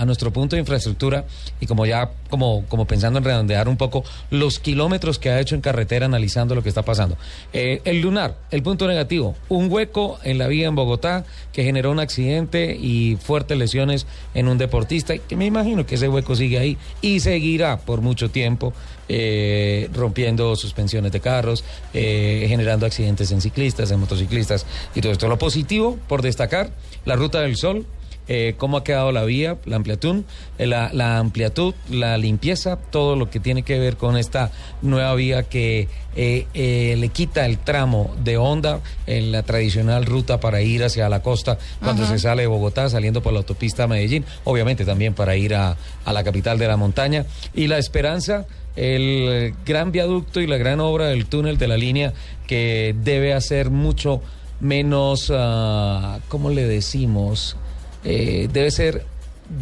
a, nuestro punto de infraestructura y como ya como, como pensando en redondear un poco los kilómetros que ha hecho en carretera analizando lo que está pasando. Eh, el lunar, el punto negativo, un hueco en la vía en Bogotá que generó un accidente y fuertes lesiones en un deportista, y que me imagino que ese hueco sigue ahí y seguirá por mucho tiempo eh, rompiendo suspensiones de carros, eh, generando accidentes en ciclistas, en motociclistas y todo esto. Lo positivo, por destacar, la ruta del sol, eh, cómo ha quedado la vía, la amplitud, eh, la, la amplitud, la limpieza, todo lo que tiene que ver con esta nueva vía que eh, le quita el tramo de onda en la tradicional ruta para ir hacia la costa cuando Ajá. se sale de Bogotá, saliendo por la autopista a Medellín, obviamente también para ir a, a la capital de la montaña. Y la esperanza, el gran viaducto y la gran obra del túnel de la línea que debe hacer mucho menos, ah, ¿cómo le decimos? Eh, debe ser,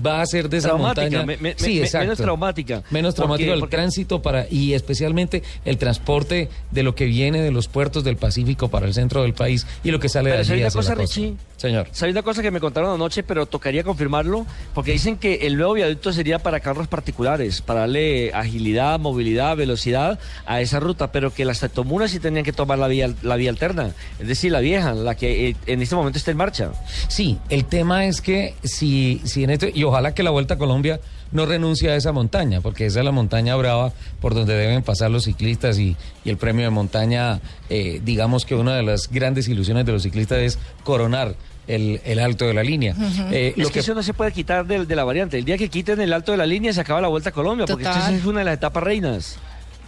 va a ser de esa Traumática, montaña. me- me- sí, me- exacto. menos traumática. Menos traumático el porque- tránsito para y especialmente el transporte de lo que viene de los puertos del Pacífico para el centro del país y lo que sale de Pero allí ¿sabe una cosa, la. Richie? Señor. ¿Sabe una cosa que me contaron anoche, pero tocaría confirmarlo? Porque dicen que el nuevo viaducto sería para carros particulares, para darle agilidad, movilidad, velocidad a esa ruta, pero que las tractomulas sí tenían que tomar la vía, la vía alterna, es decir, la vieja, la que eh, en este momento está en marcha. Sí, el tema es que si, si en esto, y ojalá que la Vuelta a Colombia no renuncie a esa montaña, porque esa es la montaña brava por donde deben pasar los ciclistas y, y el premio de montaña, eh, digamos que una de las grandes ilusiones de los ciclistas es coronar el, el alto de la línea. Eh, es lo que, que eso no se puede quitar de, la variante. El día que quiten el alto de la línea se acaba la Vuelta a Colombia, porque esta es una de las etapas reinas.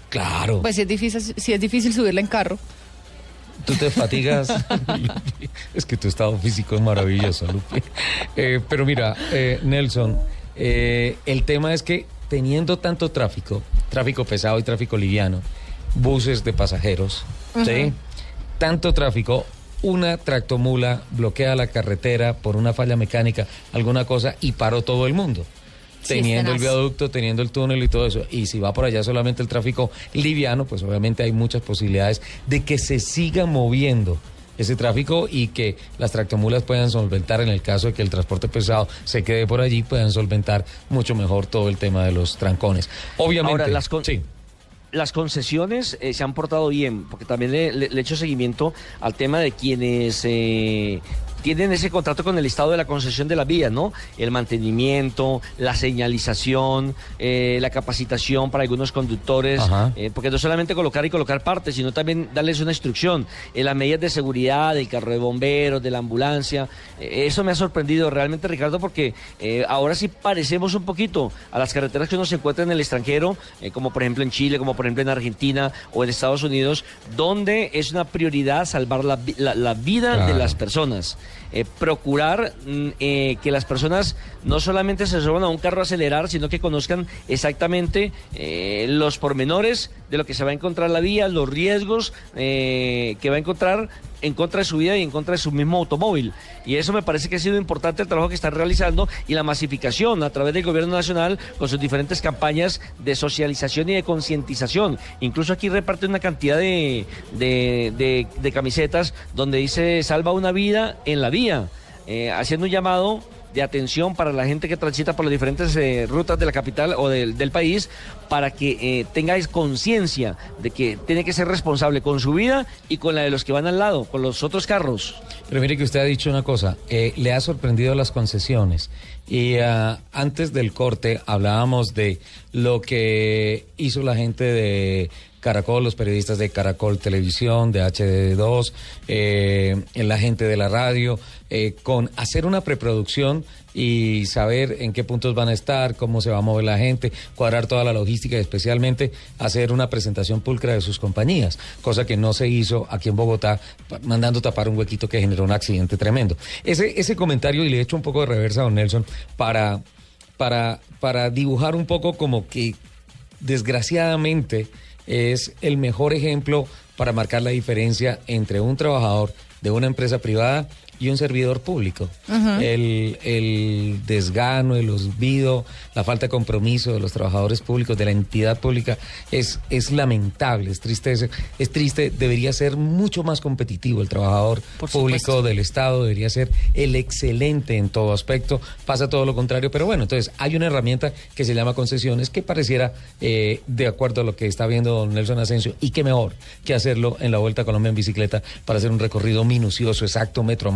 Claro. Pues si es difícil, si es difícil subirla en carro. Tú te fatigas. (laughs) es que tu estado físico es maravilloso, Lupe. Eh, pero mira, eh, Nelson, eh, el tema es que teniendo tanto tráfico, tráfico pesado y tráfico liviano, buses de pasajeros, ¿sí? Tanto tráfico, una tractomula bloquea la carretera por una falla mecánica, alguna cosa, y paró todo el mundo. Teniendo el viaducto, teniendo el túnel y todo eso. Y si va por allá solamente el tráfico liviano, pues obviamente hay muchas posibilidades de que se siga moviendo ese tráfico y que las tractomulas puedan solventar en el caso de que el transporte pesado se quede por allí, puedan solventar mucho mejor todo el tema de los trancones. Obviamente, Ahora, las con- sí. las concesiones eh, se han portado bien, porque también le, le- le he hecho seguimiento al tema de quienes eh, tienen ese contrato con el Estado de la concesión de la vía, ¿no? El mantenimiento, la señalización, eh, la capacitación para algunos conductores, eh, porque no solamente colocar y colocar partes, sino también darles una instrucción, en las medidas de seguridad, del carro de bomberos, de la ambulancia. Eh, eso me ha sorprendido realmente, Ricardo, porque eh, ahora sí parecemos un poquito a las carreteras que uno se encuentra en el extranjero, eh, como por ejemplo en Chile, como por ejemplo en Argentina o en Estados Unidos, donde es una prioridad salvar la, vi- la- la vida de las personas. Eh, procurar mm, eh, que las personas no solamente se suban a un carro a acelerar, sino que conozcan exactamente eh, los pormenores de lo que se va a encontrar en la vía, los riesgos eh, que va a encontrar en contra de su vida y en contra de su mismo automóvil. Y eso me parece que ha sido importante el trabajo que están realizando y la masificación a través del gobierno nacional con sus diferentes campañas de socialización y de concientización. Incluso aquí reparte una cantidad de, de- camisetas donde dice salva una vida en la vía, eh, haciendo un llamado de atención para la gente que transita por las diferentes eh, rutas de la capital o del, país para que eh, tengáis conciencia de que tiene que ser responsable con su vida y con la de los que van al lado, con los otros carros. Pero mire que usted ha dicho una cosa, eh, le ha sorprendido las concesiones. Y ah, antes del corte hablábamos de lo que hizo la gente de Caracol, los periodistas de Caracol Televisión, de HD2, eh, la gente de la radio, eh, con hacer una preproducción y saber en qué puntos van a estar, cómo se va a mover la gente, cuadrar toda la logística y especialmente hacer una presentación pulcra de sus compañías, cosa que no se hizo aquí en Bogotá, mandando tapar un huequito que generó un accidente tremendo. Ese, ese comentario, y le he hecho un poco de reversa a don Nelson, para, para, para dibujar un poco como que desgraciadamente es el mejor ejemplo para marcar la diferencia entre un trabajador de una empresa privada y un servidor público. El, el desgano, el olvido, la falta de compromiso de los trabajadores públicos, de la entidad pública, es, es lamentable, es triste, es, es triste, debería ser mucho más competitivo el trabajador Por público supuesto. del Estado, debería ser el excelente en todo aspecto, pasa todo lo contrario, pero bueno, entonces hay una herramienta que se llama concesiones que pareciera eh, de acuerdo a lo que está viendo don Nelson Asensio y qué mejor que hacerlo en la Vuelta a Colombia en bicicleta para hacer un recorrido minucioso, exacto, metro a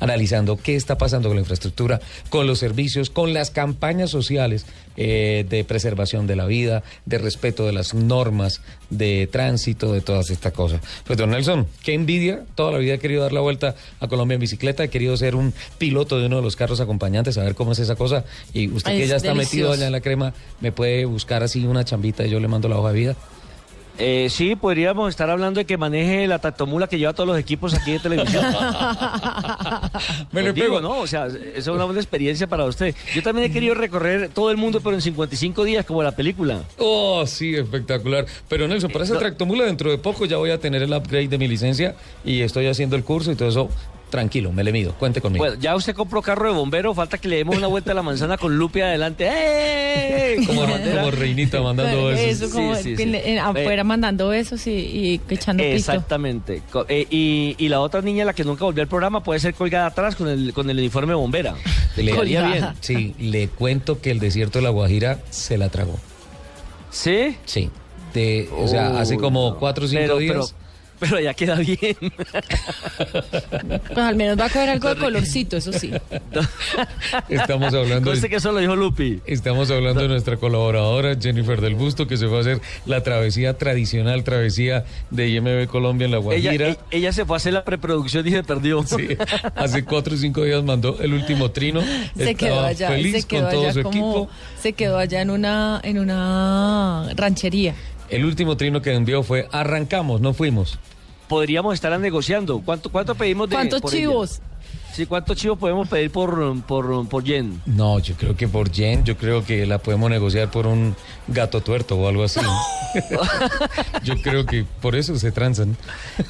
analizando qué está pasando con la infraestructura, con los servicios, con las campañas sociales eh, de preservación de la vida, de respeto de las normas de tránsito, de todas estas cosas. Pues don Nelson, qué envidia, toda la vida he querido dar la vuelta a Colombia en bicicleta, he querido ser un piloto de uno de los carros acompañantes, a ver cómo es esa cosa. Y usted Ay, que es ya está metido allá en la crema, me puede buscar así una chambita y yo le mando la hoja de vida. Eh, sí, podríamos estar hablando de que maneje la tactomula que lleva todos los equipos aquí de televisión. Me Pues le digo, pego. ¿no? O sea, esa es una buena experiencia para usted. Yo también he querido recorrer todo el mundo, pero en 55 días, como la película. Oh, sí, espectacular. Pero Nelson, para esa tractomula dentro de poco ya voy a tener el upgrade de mi licencia y estoy haciendo el curso y todo eso. Tranquilo, me le mido, cuente conmigo. Bueno, ya usted compró carro de bombero, falta que le demos una vuelta a la manzana con Lupe adelante. ¡Eh! (laughs) como, como reinita mandando Eso, besos. como Sí, sí, sí. en- en- afuera Eh, mandando besos y, y echando pito. Exactamente. Eh, y, y la otra niña, la que nunca volvió al programa, puede ser colgada atrás con el, con el uniforme bombera. Le Le quedaría bien. Sí, le cuento que el desierto de la Guajira se la tragó. ¿Sí? Sí. De, o sea, hace como no. cuatro o cinco Pero- días. Pero, pero ya queda bien. Pues al menos va a coger algo de colorcito, eso sí. (laughs) Estamos hablando Conste que eso lo dijo Lupi. Estamos hablando de nuestra colaboradora Jennifer del Busto, que se fue a hacer la travesía tradicional, travesía de IMB Colombia en la Guajira. e- ella se fue a hacer la preproducción y se perdió. Sí, hace cuatro o cinco días mandó el último trino. Se quedó allá, feliz se quedó con todo allá su como, equipo. se quedó allá en una, en una ranchería. El último trino que envió fue arrancamos, no fuimos. Podríamos estar negociando. ¿Cuánto, cuánto pedimos de ¿Cuántos por ella? chivos? Sí, ¿cuántos chivos podemos pedir por, por, por Jen? No, yo creo que por Jen, yo creo que la podemos negociar por un gato tuerto o algo así. (laughs) yo creo que por eso se transan.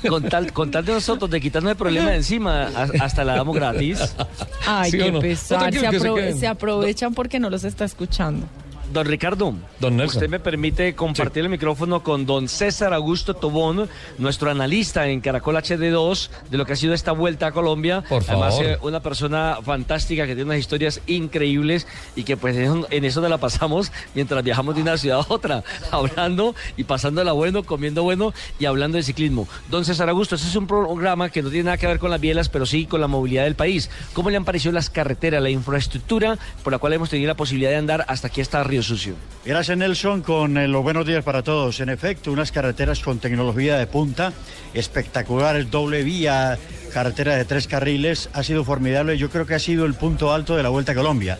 Con tal, con tal de nosotros de quitarnos el problema de encima, a- hasta la damos gratis. Ay, ¿Sí qué no? Pesar. se aprovechan porque no los está escuchando. Don Ricardo, Don Nelson. usted me permite compartir el micrófono con don César Augusto Tobón, nuestro analista en Caracol HD2 de lo que ha sido esta vuelta a Colombia. Por Además, favor. eh, una persona fantástica que tiene unas historias increíbles y que pues en, eso nos la pasamos mientras viajamos de una ciudad a otra, (laughs) hablando y pasándola bueno, comiendo bueno y hablando de ciclismo. Don César Augusto, este es un programa que no tiene nada que ver con las bielas, pero sí con la movilidad del país. ¿Cómo le han parecido las carreteras, la infraestructura por la cual hemos tenido la posibilidad de andar hasta aquí hasta Sucio? Gracias Nelson, con eh, los buenos días para todos. En efecto, unas carreteras con tecnología de punta, espectaculares, doble vía, carretera de tres carriles, ha sido formidable. Yo creo que ha sido el punto alto de la Vuelta a Colombia.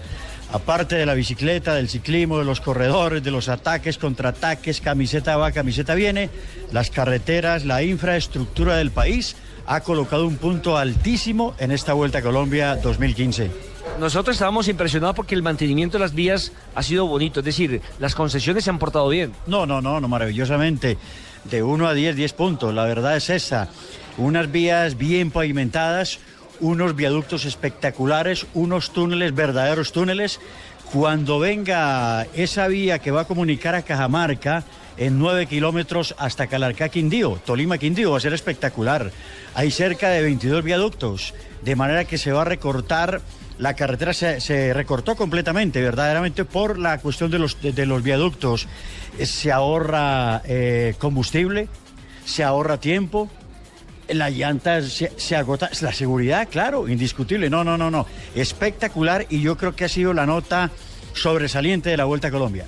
Aparte de la bicicleta, del ciclismo, de los corredores, de los ataques, contraataques, camiseta va, camiseta viene, las carreteras, la infraestructura del país ha colocado un punto altísimo en esta Vuelta a Colombia 2015. Nosotros estábamos impresionados porque el mantenimiento de las vías ha sido bonito, es decir, las concesiones se han portado bien. No, no, no, no, maravillosamente. De 1 a 10, 10 puntos. La verdad es esa. Unas vías bien pavimentadas, unos viaductos espectaculares, unos túneles, verdaderos túneles. Cuando venga esa vía que va a comunicar a Cajamarca en 9 kilómetros hasta Calarcá Quindío, Tolima Quindío, va a ser espectacular. Hay cerca de 22 viaductos, de manera que se va a recortar la carretera se, se recortó completamente, verdaderamente, por la cuestión de los, de, los viaductos. Eh, Se ahorra eh, combustible, se ahorra tiempo, la llanta se, se agota, la seguridad, claro, indiscutible. No, no, no, no. Espectacular y yo creo que ha sido la nota sobresaliente de la Vuelta a Colombia.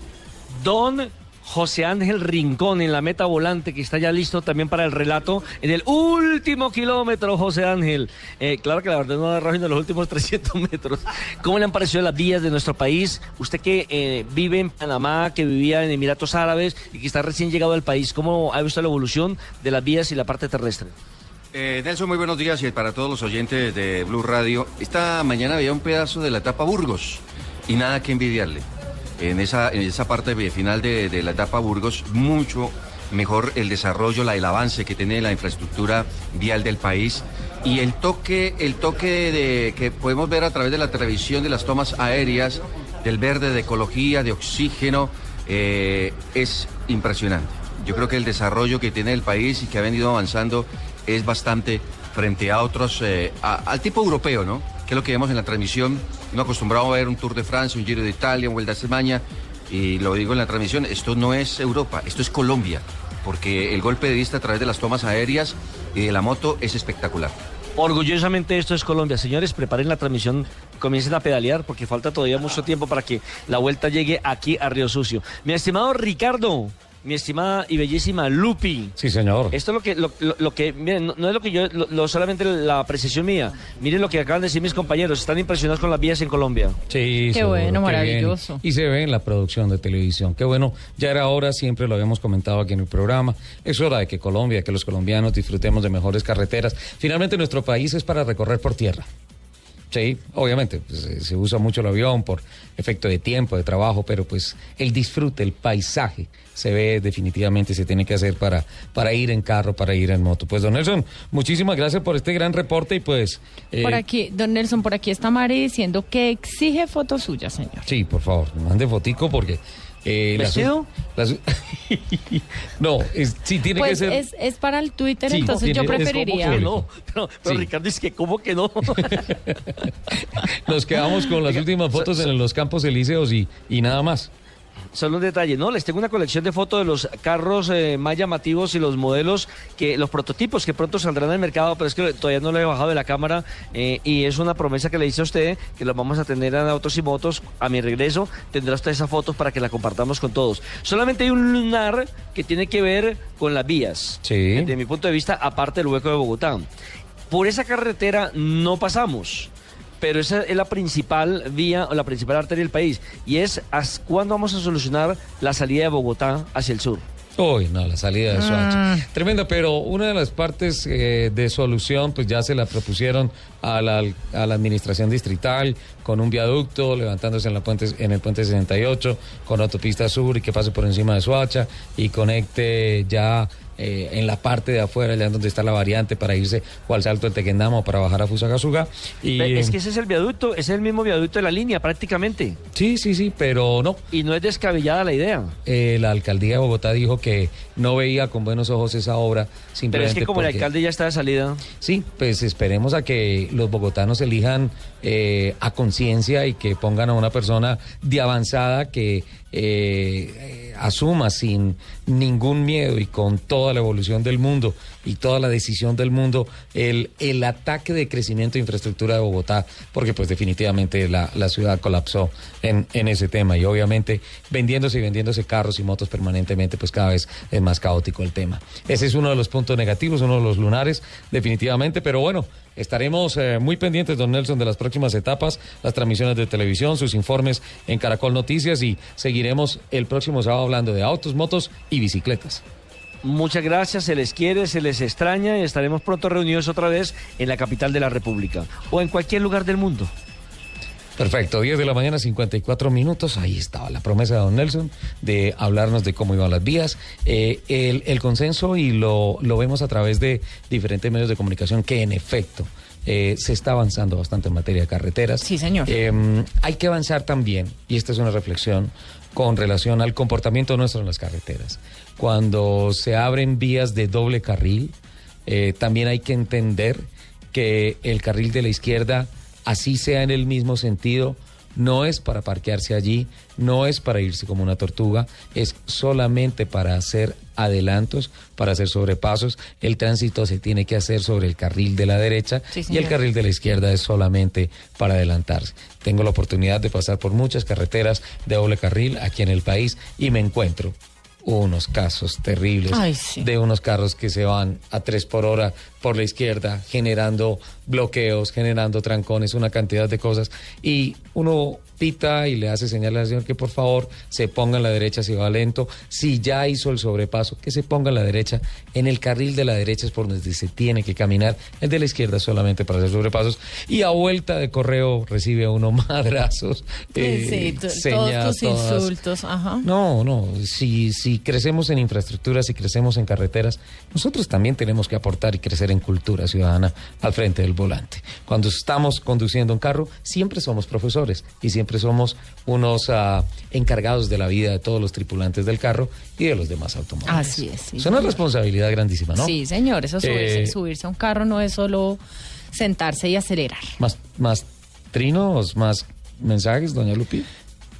Don José Ángel Rincón en la meta volante, que está ya listo también para el relato en el último kilómetro, José Ángel. Eh, claro que la verdad no agarró en los últimos (laughs) 300 metros. ¿Cómo le han parecido las vías de nuestro país? Usted que eh, vive en Panamá, que vivía en Emiratos Árabes y que está recién llegado al país, ¿cómo ha visto la evolución de las vías y la parte terrestre? Eh, Nelson, muy buenos días y para todos los oyentes de Blue Radio. Esta mañana había un pedazo de la etapa Burgos y nada que envidiarle. En esa, en esa parte final de, la etapa Burgos, mucho mejor el desarrollo, la, el avance que tiene la infraestructura vial del país y el toque, el toque de, que podemos ver a través de la televisión de las tomas aéreas, del verde, de ecología, de oxígeno, eh, es impresionante. Yo creo que el desarrollo que tiene el país y que ha venido avanzando es bastante frente a otros, eh, al tipo europeo, ¿no? Que es lo que vemos en la transmisión. No acostumbrado a ver un Tour de Francia, un Giro de Italia, un Vuelta a España. Y lo digo en la transmisión, esto no es Europa, esto es Colombia. Porque el golpe de vista a través de las tomas aéreas y de la moto es espectacular. Orgullosamente esto es Colombia. Señores, preparen la transmisión, comiencen a pedalear porque falta todavía mucho tiempo para que la vuelta llegue aquí a Río Sucio. Mi estimado Ricardo, mi estimada y bellísima Lupi. Sí, señor. Esto es lo que, lo, lo- lo que, miren, no, no es lo que yo, lo, lo- solamente la apreciación mía. Miren lo que acaban de decir mis compañeros, están impresionados con las vías en Colombia. Sí, Qué seguro, bueno, maravilloso. Y se ve en la producción de televisión. Qué bueno, ya era hora, siempre lo habíamos comentado aquí en el programa. Es hora de que Colombia, que los colombianos disfrutemos de mejores carreteras. Finalmente, nuestro país es para recorrer por tierra. Sí, obviamente, pues, eh, se usa mucho el avión por efecto de tiempo, de trabajo, pero pues el disfrute, el paisaje, se ve definitivamente, se tiene que hacer para, para ir en carro, para ir en moto. Pues, don Nelson, muchísimas gracias por este gran reporte y pues... eh, Por aquí, don Nelson, por aquí está Mari diciendo que exige fotos suyas, señor. Sí, por favor, mande fotico porque... Eh, las- ¿Vestido? las- (laughs) no, es- sí, tiene Pues que ser... es, es para el Twitter, Sí, entonces yo tiene- preferiría. que No, pero, pero Sí. Ricardo dice que cómo que no. (laughs) Nos quedamos con las últimas fotos en los campos elíseos y, y nada más. Solo un detalle, ¿no? Les tengo una colección de fotos de los carros eh, más llamativos y los modelos, que los prototipos que pronto saldrán al mercado, pero es que todavía no lo he bajado de la cámara eh, y es una promesa que le hice a usted, que los vamos a tener en Autos y Motos. A mi regreso tendrá usted esas fotos para que la compartamos con todos. Solamente hay un lunar que tiene que ver con las vías. Sí. Desde mi punto de vista, aparte del hueco de Bogotá. Por esa carretera no pasamos pero esa es la principal vía o la principal arteria del país. Y es cuándo vamos a solucionar la salida de Bogotá hacia el sur. Uy, no, la salida de Soacha. Mm. Tremenda, pero una de las partes eh, de solución, pues ya se la propusieron a la, a la administración distrital con un viaducto levantándose en, la puente, en el puente 68, con autopista sur y que pase por encima de Soacha y conecte ya eh, en la parte de afuera, allá donde está la variante para irse o al salto del Tequendama o para bajar a Fusagasugá. Y, Es eh, que ese es el viaducto, ese es el mismo viaducto de la línea prácticamente. Sí, sí, sí, pero no. Y no es descabellada la idea. eh, la alcaldía de Bogotá dijo que no veía con buenos ojos esa obra. Pero es Simplemente que como el alcalde ya está de salida. Sí, pues esperemos a que los bogotanos elijan eh, a conciencia y que pongan a una persona de avanzada que eh, eh, asuma sin ningún miedo y con toda la evolución del mundo y toda la decisión del mundo el, el ataque de crecimiento de infraestructura de Bogotá, porque pues definitivamente la, la ciudad colapsó en, en ese tema y obviamente vendiéndose y vendiéndose carros y motos permanentemente, pues cada vez es más caótico el tema. Ese es uno de los puntos negativos, uno de los lunares, definitivamente, pero bueno, estaremos eh, muy pendientes, don Nelson, de las próximas etapas, las transmisiones de televisión, sus informes en Caracol Noticias y seguiremos el próximo sábado hablando de autos, motos y bicicletas. Muchas gracias, se les quiere, se les extraña y estaremos pronto reunidos otra vez en la capital de la República o en cualquier lugar del mundo. Perfecto, 10 de la mañana, 54 minutos. Ahí estaba la promesa de don Nelson de hablarnos de cómo iban las vías. Eh, el, el consenso, y lo, lo vemos a través de diferentes medios de comunicación, que en efecto eh, se está avanzando bastante en materia de carreteras. Sí, señor. Eh, hay que avanzar también, y esta es una reflexión con relación al comportamiento nuestro en las carreteras. Cuando se abren vías de doble carril, eh, también hay que entender que el carril de la izquierda, así sea en el mismo sentido, no es para parquearse allí, no es para irse como una tortuga, es solamente para hacer adelantos, para hacer sobrepasos. El tránsito se tiene que hacer sobre el carril de la derecha Sí, y el carril de la izquierda es solamente para adelantarse. Tengo la oportunidad de pasar por muchas carreteras de doble carril aquí en el país y me encuentro unos casos terribles Ay, sí. de unos carros que se van a tres por hora por la izquierda, generando bloqueos, generando trancones, una cantidad de cosas. Y uno pita y le hace señal al señor que por favor se ponga en la derecha si va lento. Si ya hizo el sobrepaso, que se ponga en la derecha. En el carril de la derecha es por donde se tiene que caminar. El de la izquierda solamente para hacer sobrepasos. Y a vuelta de correo recibe uno (laughs) madrazos. eh, sí, señas, todos tus todas. insultos, ajá. No, no, si, si crecemos en infraestructuras, si crecemos en carreteras, nosotros también tenemos que aportar y crecer en cultura ciudadana al frente del volante. Cuando estamos conduciendo un carro, siempre somos profesores y siempre somos unos ah, encargados de la vida de todos los tripulantes del carro y de los demás automóviles. Así es, sí, Es una señor. responsabilidad grandísima, ¿no? Sí, señor, eso subirse, Eh, subirse a un carro no es solo sentarse y acelerar. Más, más trinos, más mensajes, doña Lupi.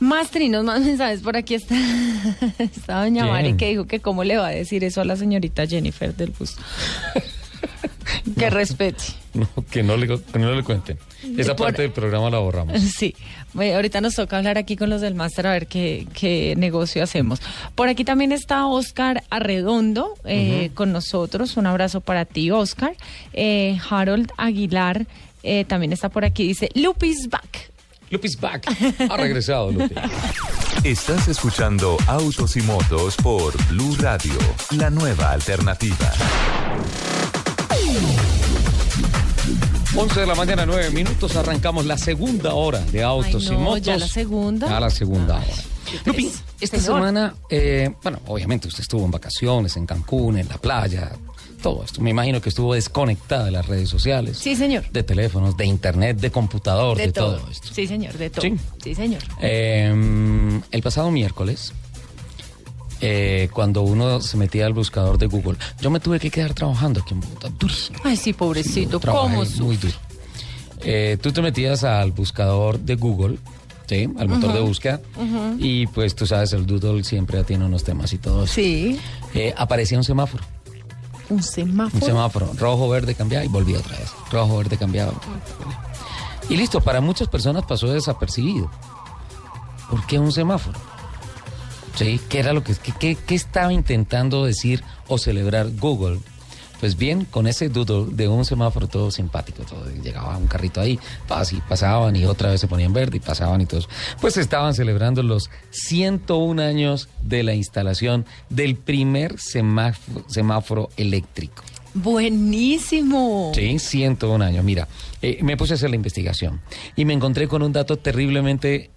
Más trinos, más mensajes. Por aquí está, (laughs) está doña. Mari que dijo que cómo le va a decir eso a la señorita Jennifer del bus. (laughs) que respete. No, que no le, que no le cuenten. Esa Por- parte del programa la borramos. (laughs) Sí, Bueno, ahorita nos toca hablar aquí con los del máster a ver qué, qué negocio hacemos. Por aquí también está Oscar Arredondo eh, con nosotros. Un abrazo para ti, Oscar. Eh, Harold Aguilar eh, también está por aquí. Dice, Lupis back. Lupis back. (laughs) Ha regresado, Lupi. Estás escuchando Autos y Motos por Blue Radio, la nueva alternativa. 11 de la mañana, 9 minutos, arrancamos la segunda hora de Autos Ay, y no, Motos. ya la segunda. Ya la segunda hora. Lupi, esta Señor. semana, eh, bueno, obviamente usted estuvo en vacaciones, en Cancún, en la playa, todo esto. Me imagino que estuvo desconectada de las redes sociales. Sí, señor. De teléfonos, de internet, de computador, de, De todo. todo esto. Sí, señor, de todo. Sí. Sí, señor. Eh, el pasado miércoles, eh, cuando uno se metía al buscador de Google, yo me tuve que quedar trabajando aquí en Bogotá, durísimo. Ay, sí, pobrecito. ¿Cómo? muy duro. Eh, tú te metías al buscador de Google, ¿sí? al motor de búsqueda, y pues tú sabes, el Doodle siempre tiene unos temas y todo eso. Sí. Eh, aparecía un semáforo, Un un semáforo. semáforo, rojo, verde, cambiaba y volvía otra vez. Rojo, verde, cambiaba. Y listo, para muchas personas pasó desapercibido. ¿Por qué un semáforo? ¿Sí? ¿Qué era lo que qué, estaba intentando decir o celebrar Google? Pues bien, con ese doodle de un semáforo todo simpático, todo, llegaba un carrito ahí, pas- y pasaban y otra vez se ponían verde y pasaban y todos. Pues estaban celebrando los 101 años de la instalación del primer semáforo, semáforo eléctrico. Buenísimo. Sí, 101 años. Mira, eh, me puse a hacer la investigación y me encontré con un dato terriblemente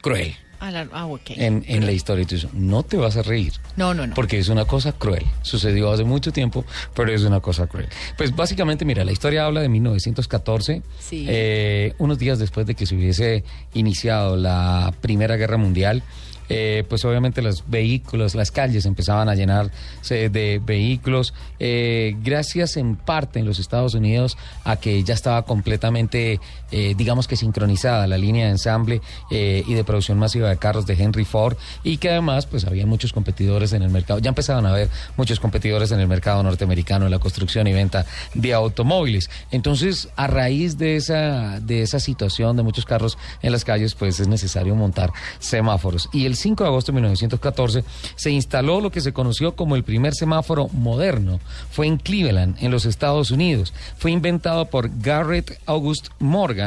cruel la- ah, ok. en, en la historia. Dices, no te vas a reír. No, no, no. Porque es una cosa cruel. Sucedió hace mucho tiempo, pero es una cosa cruel. Pues básicamente, mira, la historia habla de 1914, Sí. eh, unos días después de que se hubiese iniciado la Primera Guerra Mundial. eh, pues obviamente los vehículos, las calles empezaban a llenarse de vehículos, eh, gracias en parte en los Estados Unidos a que ya estaba completamente, eh, digamos que sincronizada la línea de ensamble eh, y de producción masiva de carros de Henry Ford y que además pues había muchos competidores en el mercado, ya empezaban a haber muchos competidores en el mercado norteamericano en la construcción y venta de automóviles. Entonces, a raíz de esa, de esa situación de muchos carros en las calles, pues es necesario montar semáforos. Y el 5 de agosto de 1914 se instaló lo que se conoció como el primer semáforo moderno. Fue en Cleveland, en los Estados Unidos. Fue inventado por Garrett August Morgan,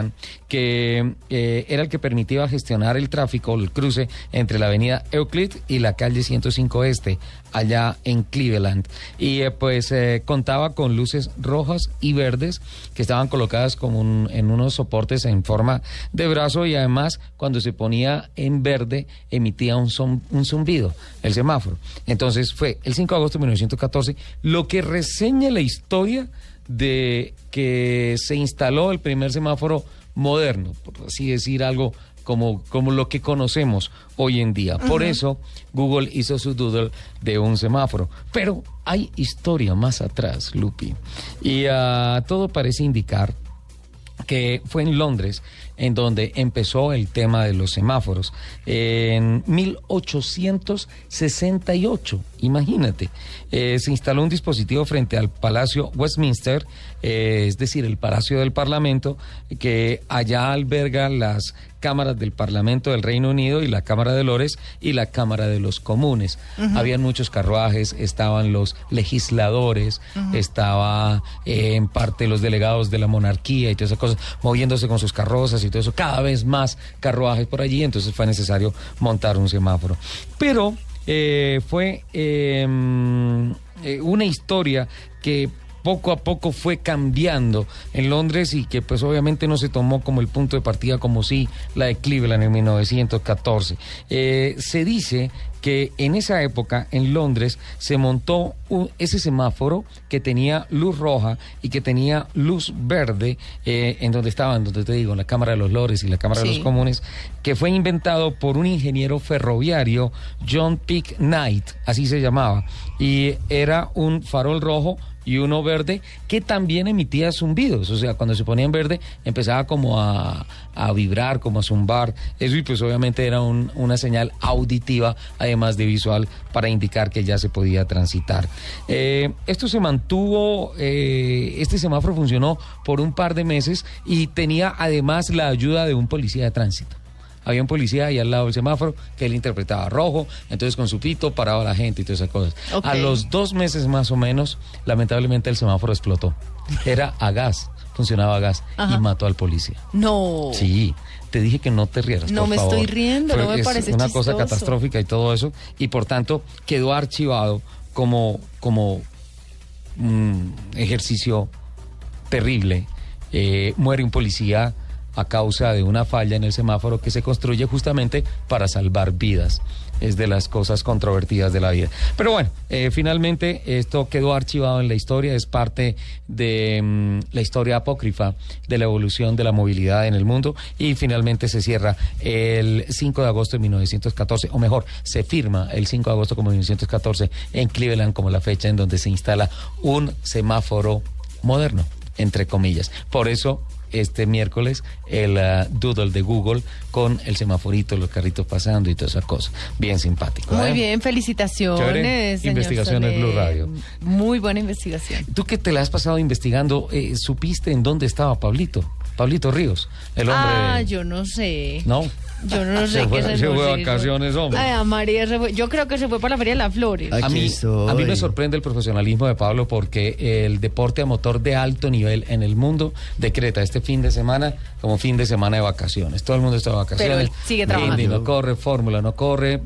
que eh, era el que permitía gestionar el tráfico, el cruce entre la avenida Euclid y la calle 105 Este, allá en Cleveland. Y eh, pues eh, contaba con luces rojas y verdes que estaban colocadas como en unos soportes en forma de brazo y además cuando se ponía en verde emitía un, som- un zumbido, el semáforo. Entonces fue el 5 de agosto de 1914 lo que reseña la historia de que se instaló el primer semáforo moderno, por así decir algo como, como lo que conocemos hoy en día. Por eso Google hizo su doodle de un semáforo. Pero hay historia más atrás, Lupi. Y ah, todo parece indicar que fue en Londres en donde empezó el tema de los semáforos. En 1868, imagínate, eh, se instaló un dispositivo frente al Palacio Westminster, eh, es decir, el Palacio del Parlamento, que allá alberga las cámaras del Parlamento del Reino Unido y la Cámara de Lores y la Cámara de los Comunes. Habían muchos carruajes, estaban los legisladores, Ujú. estaba eh, en parte los delegados de la monarquía y todas esas cosas, moviéndose con sus carrozas y todo eso, cada vez más carruajes por allí, entonces fue necesario montar un semáforo. Pero eh, fue eh, mm, eh, una historia que poco a poco fue cambiando en Londres y que pues obviamente no se tomó como el punto de partida como si la de Cleveland en 1914. Eh, se dice que en esa época en Londres se montó un- ese semáforo que tenía luz roja y que tenía luz verde eh, en donde estaban, donde te digo, la Cámara de los Lores y la Cámara de Sí. los Comunes, que fue inventado por un ingeniero ferroviario, John Peak Knight, así se llamaba, y era un farol rojo y uno verde que también emitía zumbidos, o sea, cuando se ponía en verde empezaba como a, a vibrar, como a zumbar, eso y pues obviamente era un- una señal auditiva, además de visual, para indicar que ya se podía transitar. Eh, esto se mantuvo, eh, este semáforo funcionó por un par de meses y tenía además la ayuda de un policía de tránsito. Había un policía ahí al lado del semáforo que él interpretaba rojo, entonces con su pito paraba a la gente y todas esas cosas. A los dos meses más o menos, lamentablemente el semáforo explotó. Era a gas, funcionaba a gas Ajá. y mató al policía. No. Sí, te dije que no te rieras. No por me favor. estoy riendo, no me es parece una cosa catastrófica y todo eso, y por tanto quedó archivado como, como un ejercicio terrible. Eh, muere un policía a causa de una falla en el semáforo que se construye justamente para salvar vidas. Es de las cosas controvertidas de la vida. Pero bueno, eh, finalmente esto quedó archivado en la historia, es parte de mm, la historia apócrifa de la evolución de la movilidad en el mundo y finalmente se cierra el 5 de agosto de 1914, o mejor, se firma el 5 de agosto como 1914 en Cleveland como la fecha en donde se instala un semáforo moderno, entre comillas. Por eso este miércoles el ah, doodle de Google con el semaforito, los carritos pasando y toda esa cosa. Bien simpático. Muy ¿eh? bien, felicitaciones. Señor Investigaciones. Blue Radio. Muy buena investigación. Tú que te la has pasado investigando, eh, ¿supiste en dónde estaba Pablito? Pablito Ríos, el hombre... Ah, yo no sé. No. Yo no sé (laughs) Se fue- qué se se fue de vacaciones, hombre. Ay, a María se fue. Yo creo que se fue para la Feria de las Flores. A mí, a mí me sorprende el profesionalismo de Pablo porque el deporte a motor de alto nivel en el mundo decreta este fin de semana como fin de semana de vacaciones. Todo el mundo está de vacaciones. Pero él sigue trabajando. Indy no corre, Fórmula no corre,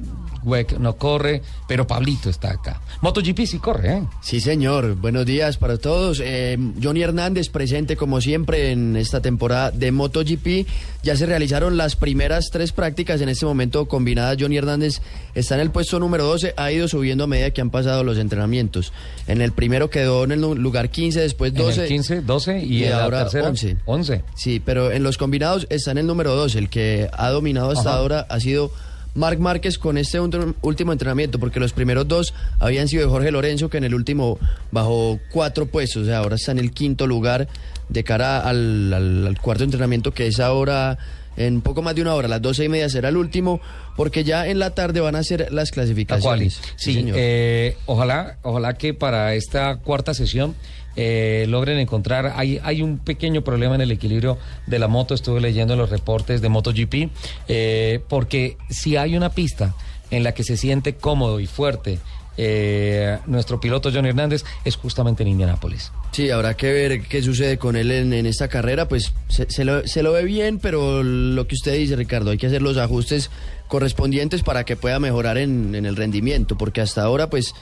No corre, pero Pablito está acá. MotoGP sí corre, ¿eh? Sí, señor. Buenos días para todos. Eh, Johnny Hernández presente como siempre en esta temporada de MotoGP. Ya se realizaron las primeras tres prácticas en este momento combinadas. Johnny Hernández está en el puesto número 12. Ha ido subiendo a medida que han pasado los entrenamientos. En el primero quedó en el lugar 15, después En el 12. 15, 12 y en la ahora tercera, 11. 11. Sí, pero en los combinados está en el número 2. El que ha dominado hasta Ajá. ahora ha sido Marc Márquez con este último entrenamiento, porque los primeros dos habían sido de Jorge Lorenzo, que en el último bajó cuatro puestos, o sea, ahora está en el quinto lugar de cara al, al- al cuarto entrenamiento, que es ahora en poco más de una hora, a las doce y media será el último, porque ya en la tarde van a ser las clasificaciones. Sí, señor. eh, ojalá, ojalá que para esta cuarta sesión eh, logren encontrar. Hay, hay un pequeño problema en el equilibrio de la moto. Estuve leyendo los reportes de MotoGP, eh, porque si hay una pista en la que se siente cómodo y fuerte. eh, nuestro piloto John Hernández es justamente en Indianápolis. Sí, habrá que ver qué sucede con él en, esta carrera. Pues se, lo, se lo ve bien, pero lo que usted dice, Ricardo, hay que hacer los ajustes correspondientes para que pueda mejorar en el rendimiento, porque hasta ahora, pues,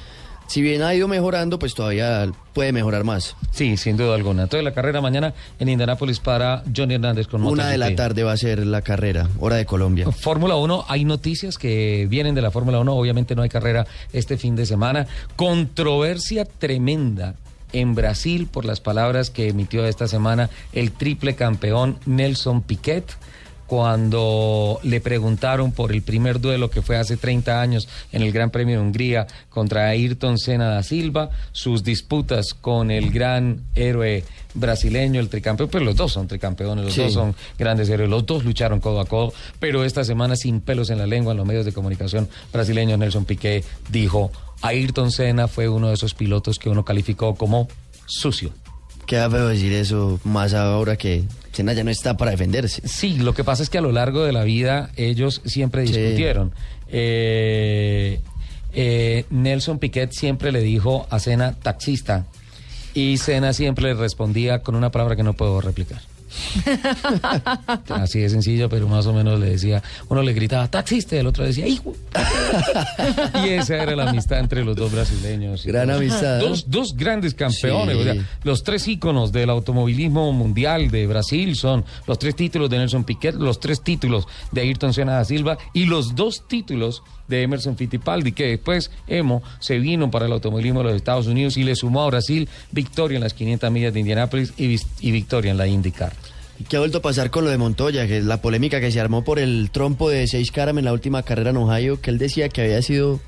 si bien ha ido mejorando, pues todavía puede mejorar más. Sí, sin duda alguna. Entonces la carrera mañana en Indianápolis para John Hernández con Una de la tarde va a ser la carrera, hora de Colombia. Fórmula 1, hay noticias que vienen de la Fórmula 1, obviamente no hay carrera este fin de semana. Controversia tremenda en Brasil por las palabras que emitió esta semana el triple campeón Nelson Piquet cuando le preguntaron por el primer duelo que fue hace 30 años en el Gran Premio de Hungría contra Ayrton Senna da Silva, sus disputas con el gran héroe brasileño, el tricampeón, pues los dos son tricampeones, los Sí. dos son grandes héroes, los dos lucharon codo a codo, pero esta semana sin pelos en la lengua en los medios de comunicación brasileños, Nelson Piqué dijo, Ayrton Senna fue uno de esos pilotos que uno calificó como sucio. Queda feo decir eso más ahora que Senna ya no está para defenderse. Sí, lo que pasa es que a lo largo de la vida ellos siempre Sí. discutieron. Eh, eh, Nelson Piquet siempre le dijo a Senna taxista y Senna siempre le respondía con una palabra que no puedo replicar. (laughs) Así de sencillo, pero más o menos le decía, uno le gritaba taxista y el otro decía hijo. (laughs) y esa era la amistad entre los dos brasileños. Gran amistad. Dos, dos grandes campeones. Sí. o sea, los tres íconos del automovilismo mundial de Brasil son los tres títulos de Nelson Piquet, los tres títulos de Ayrton Senna da Silva y los dos títulos de Emerson Fittipaldi, que después Emo se vino para el automovilismo de los Estados Unidos y le sumó a Brasil victoria en las 500 millas de Indianápolis y, y victoria en la IndyCar. ¿Y qué ha vuelto a pasar con lo de Montoya? Que es la polémica que se armó por el trompo de Seis Caram en la última carrera en Ohio, que él decía que había sido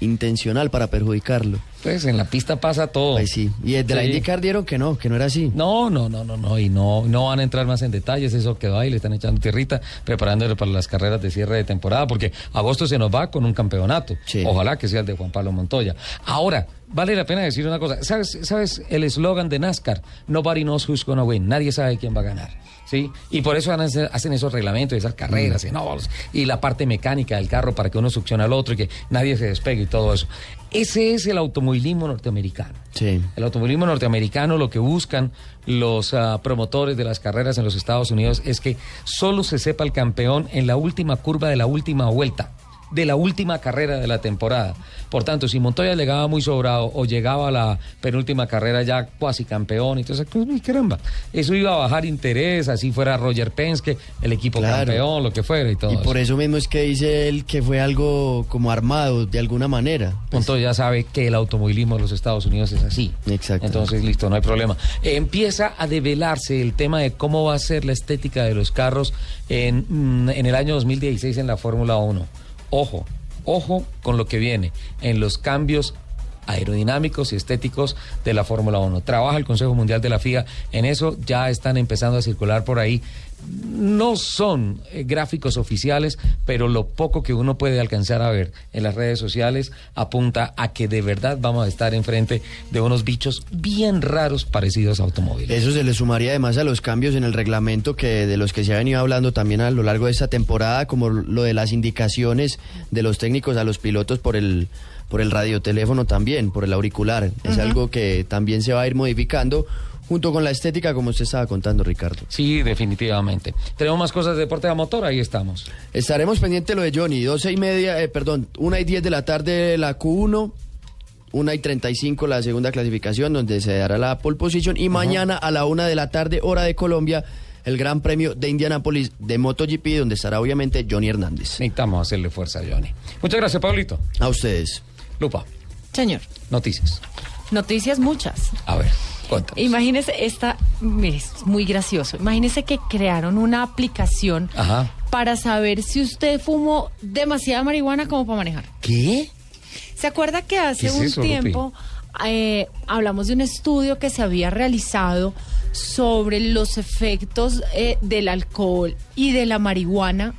intencional para perjudicarlo. Pues en la pista pasa todo. Pues sí. Y desde la Sí. IndyCar dieron que no, que no era así. No, no, no, no, no, y no, no van a entrar más en detalles, eso quedó ahí, le están echando tierrita, preparándole para las carreras de cierre de temporada, porque agosto se nos va con un campeonato. Ojalá que sea el de Juan Pablo Montoya. Ahora, vale la pena decir una cosa, ¿sabes, sabes el eslogan de NASCAR? Nobody knows who's gonna win, nadie sabe quién va a ganar. ¿Sí? Y por eso hacen, hacen esos reglamentos, esas carreras, y, no, y la parte mecánica del carro para que uno succione al otro y que nadie se despegue y todo eso. Ese es el automovilismo norteamericano. Sí. El automovilismo norteamericano lo que buscan los ah, promotores de las carreras en los Estados Unidos es que solo se sepa el campeón en la última curva de la última vuelta, de la última carrera de la temporada. Por tanto, si Montoya llegaba muy sobrado o llegaba a la penúltima carrera ya cuasi campeón, entonces, uy, caramba, eso iba a bajar interés, así fuera Roger Penske, el equipo Claro. campeón, lo que fuera y todo. Y por eso mismo es que dice él que fue algo como armado de alguna manera. Montoya sabe que el automovilismo de los Estados Unidos es así. Exacto. Entonces, listo, no hay problema. Eh, empieza a develarse el tema de cómo va a ser la estética de los carros en, mm, en el año 2016 en la Fórmula 1. Ojo, ojo con lo que viene en los cambios aerodinámicos y estéticos de la Fórmula 1. Trabaja el Consejo Mundial de la FIA en eso, ya están empezando a circular por ahí. No son eh, gráficos oficiales, pero lo poco que uno puede alcanzar a ver en las redes sociales apunta a que de verdad vamos a estar enfrente de unos bichos bien raros parecidos a automóviles. Eso se le sumaría además a los cambios en el reglamento que de los que se ha venido hablando también a lo largo de esta temporada, como lo de las indicaciones de los técnicos a los pilotos por el por el radioteléfono también, por el auricular. Es algo que también se va a ir modificando junto con la estética, como usted estaba contando, Ricardo. Sí, definitivamente. Tenemos más cosas de deporte de motor, ahí estamos. Estaremos pendientes de lo de Johnny, 12 y media, eh, perdón, una y 10 de la tarde la Q1, una y 35 la segunda clasificación, donde se dará la pole position, y mañana a la una de la tarde, hora de Colombia, el Gran Premio de Indianápolis de MotoGP, donde estará obviamente Johnny Hernández. Necesitamos hacerle fuerza a Johnny. Muchas gracias, Pablito. A ustedes. Lupa, Señor, noticias. noticias muchas. A ver, Imagínese esta, mire, es muy gracioso. Imagínese que crearon una aplicación Ajá. para saber si usted fumó demasiada marihuana como para manejar. ¿Qué? ¿Se acuerda que hace ¿Qué es un eso, tiempo eh, hablamos de un estudio que se había realizado sobre los efectos eh, del alcohol y de la marihuana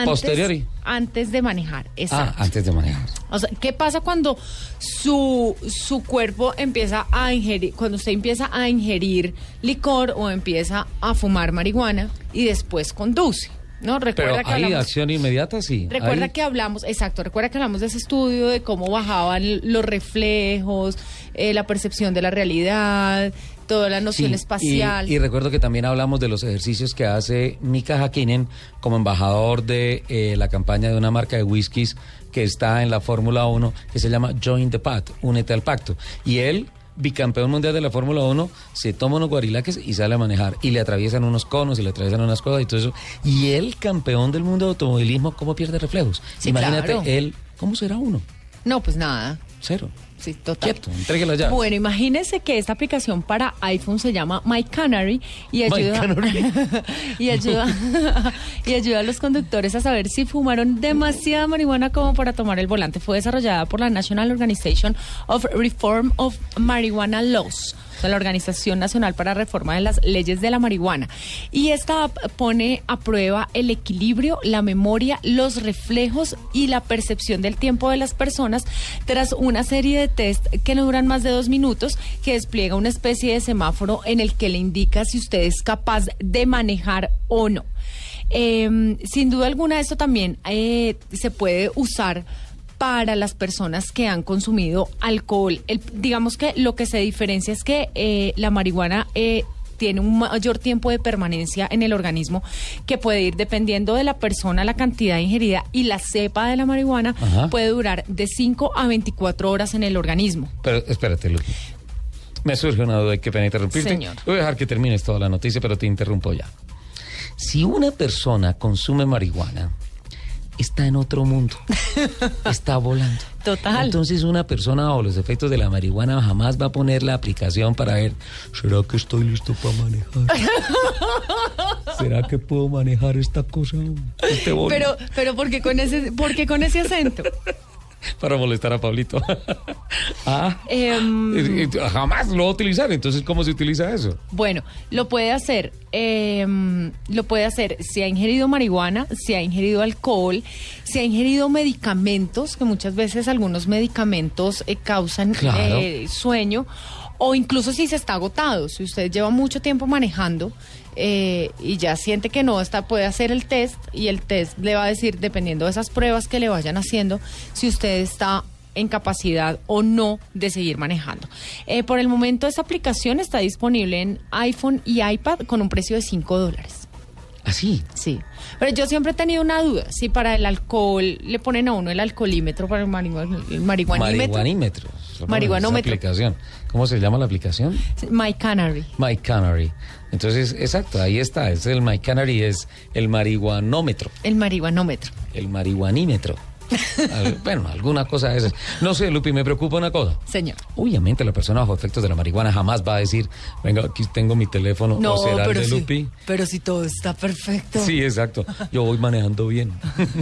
A posteriori. antes de manejar? Exacto. Ah, antes de manejar. O sea, ¿qué pasa cuando su, su cuerpo empieza a ingerir, cuando usted empieza a ingerir licor o empieza a fumar marihuana y después conduce? ¿No? Recuerda Pero que hay hablamos- acción inmediata, sí. Recuerda que hablamos, exacto, recuerda que hablamos de ese estudio de cómo bajaban los reflejos, eh, la percepción de la realidad, toda la noción Sí, espacial. Y, y recuerdo que también hablamos de los ejercicios que hace Mika Hakkinen como embajador de eh, la campaña de una marca de whiskies que está en la Fórmula 1, que se llama Join the Pact, únete al pacto. Y él, bicampeón mundial de la Fórmula 1, se toma unos guarilaques y sale a manejar. Y le atraviesan unos conos y le atraviesan unas cosas y todo eso. Y él, campeón del mundo de automovilismo, ¿cómo pierde reflejos? Sí, Imagínate claro. él, ¿cómo será uno? No, pues nada. Cero. Sí, total. Quieto, llave. Bueno, imagínense que esta aplicación para iPhone se llama My Canary y My ayuda, Canary. (laughs) y ayuda (laughs) y ayuda a los conductores a saber si fumaron demasiada marihuana como para tomar el volante. Fue desarrollada por la National Organization of Reform of Marijuana Laws. Sea, la Organización Nacional para Reforma de las Leyes de la Marihuana. Y esta pone a prueba el equilibrio, la memoria, los reflejos y la percepción del tiempo de las personas tras una serie de test que no duran más de dos minutos, que despliega una especie de semáforo en el que le indica si usted es capaz de manejar o no. Eh, sin duda alguna, esto también eh, se puede usar para las personas que han consumido alcohol. El- digamos que lo que se diferencia es que eh, la marihuana eh, tiene un mayor tiempo de permanencia en el organismo que puede ir dependiendo de la persona, la cantidad ingerida y la cepa de la marihuana Ajá. puede durar de 5 a 24 horas en el organismo. Pero espérate, Lupi. Me surge una duda, qué pena interrumpirte. Señor. Voy a dejar que termines toda la noticia, pero te interrumpo ya. Si una persona consume marihuana, está en otro mundo. (laughs) está volando. Total. Entonces una persona bajo los efectos de la marihuana jamás va a poner la aplicación para ver, ¿será que estoy listo para manejar? (laughs) ¿Será que puedo manejar esta cosa? Este? Pero, pero ¿por qué con ese, por qué con ese acento? Para molestar a Pablito. (laughs) ah, Em, jamás lo va a utilizar. Entonces, ¿cómo se utiliza eso? Bueno, lo puede hacer, eh, lo puede hacer si ha ingerido marihuana, si ha ingerido alcohol, si ha ingerido medicamentos, que muchas veces algunos medicamentos eh, causan Claro. eh, sueño, o incluso si se está agotado, si usted lleva mucho tiempo manejando. Eh, y ya siente que no está, puede hacer el test y el test le va a decir, dependiendo de esas pruebas que le vayan haciendo, si usted está en capacidad o no de seguir manejando. Eh, por el momento esta aplicación está disponible en iPhone y iPad con un precio de 5 dólares. ¿Así? Sí. Pero yo siempre he tenido una duda, si para el alcohol le ponen a uno el alcoholímetro para el, marihuan- el marihuanímetro. Marihuanímetro. Marihuanómetro. ¿Cómo se llama la aplicación? My Canary. My Canary. Entonces, exacto, ahí está. Es el My Canary, es el marihuanómetro, El marihuanómetro. el marihuanímetro. Bueno, alguna cosa de esas. No sé, Lupi, me preocupa una cosa. Señor. Obviamente la persona bajo efectos de la marihuana jamás va a decir, venga, aquí tengo mi teléfono, No, o será el pero de sí, Lupi. pero si todo está perfecto. Sí, exacto. Yo voy manejando bien.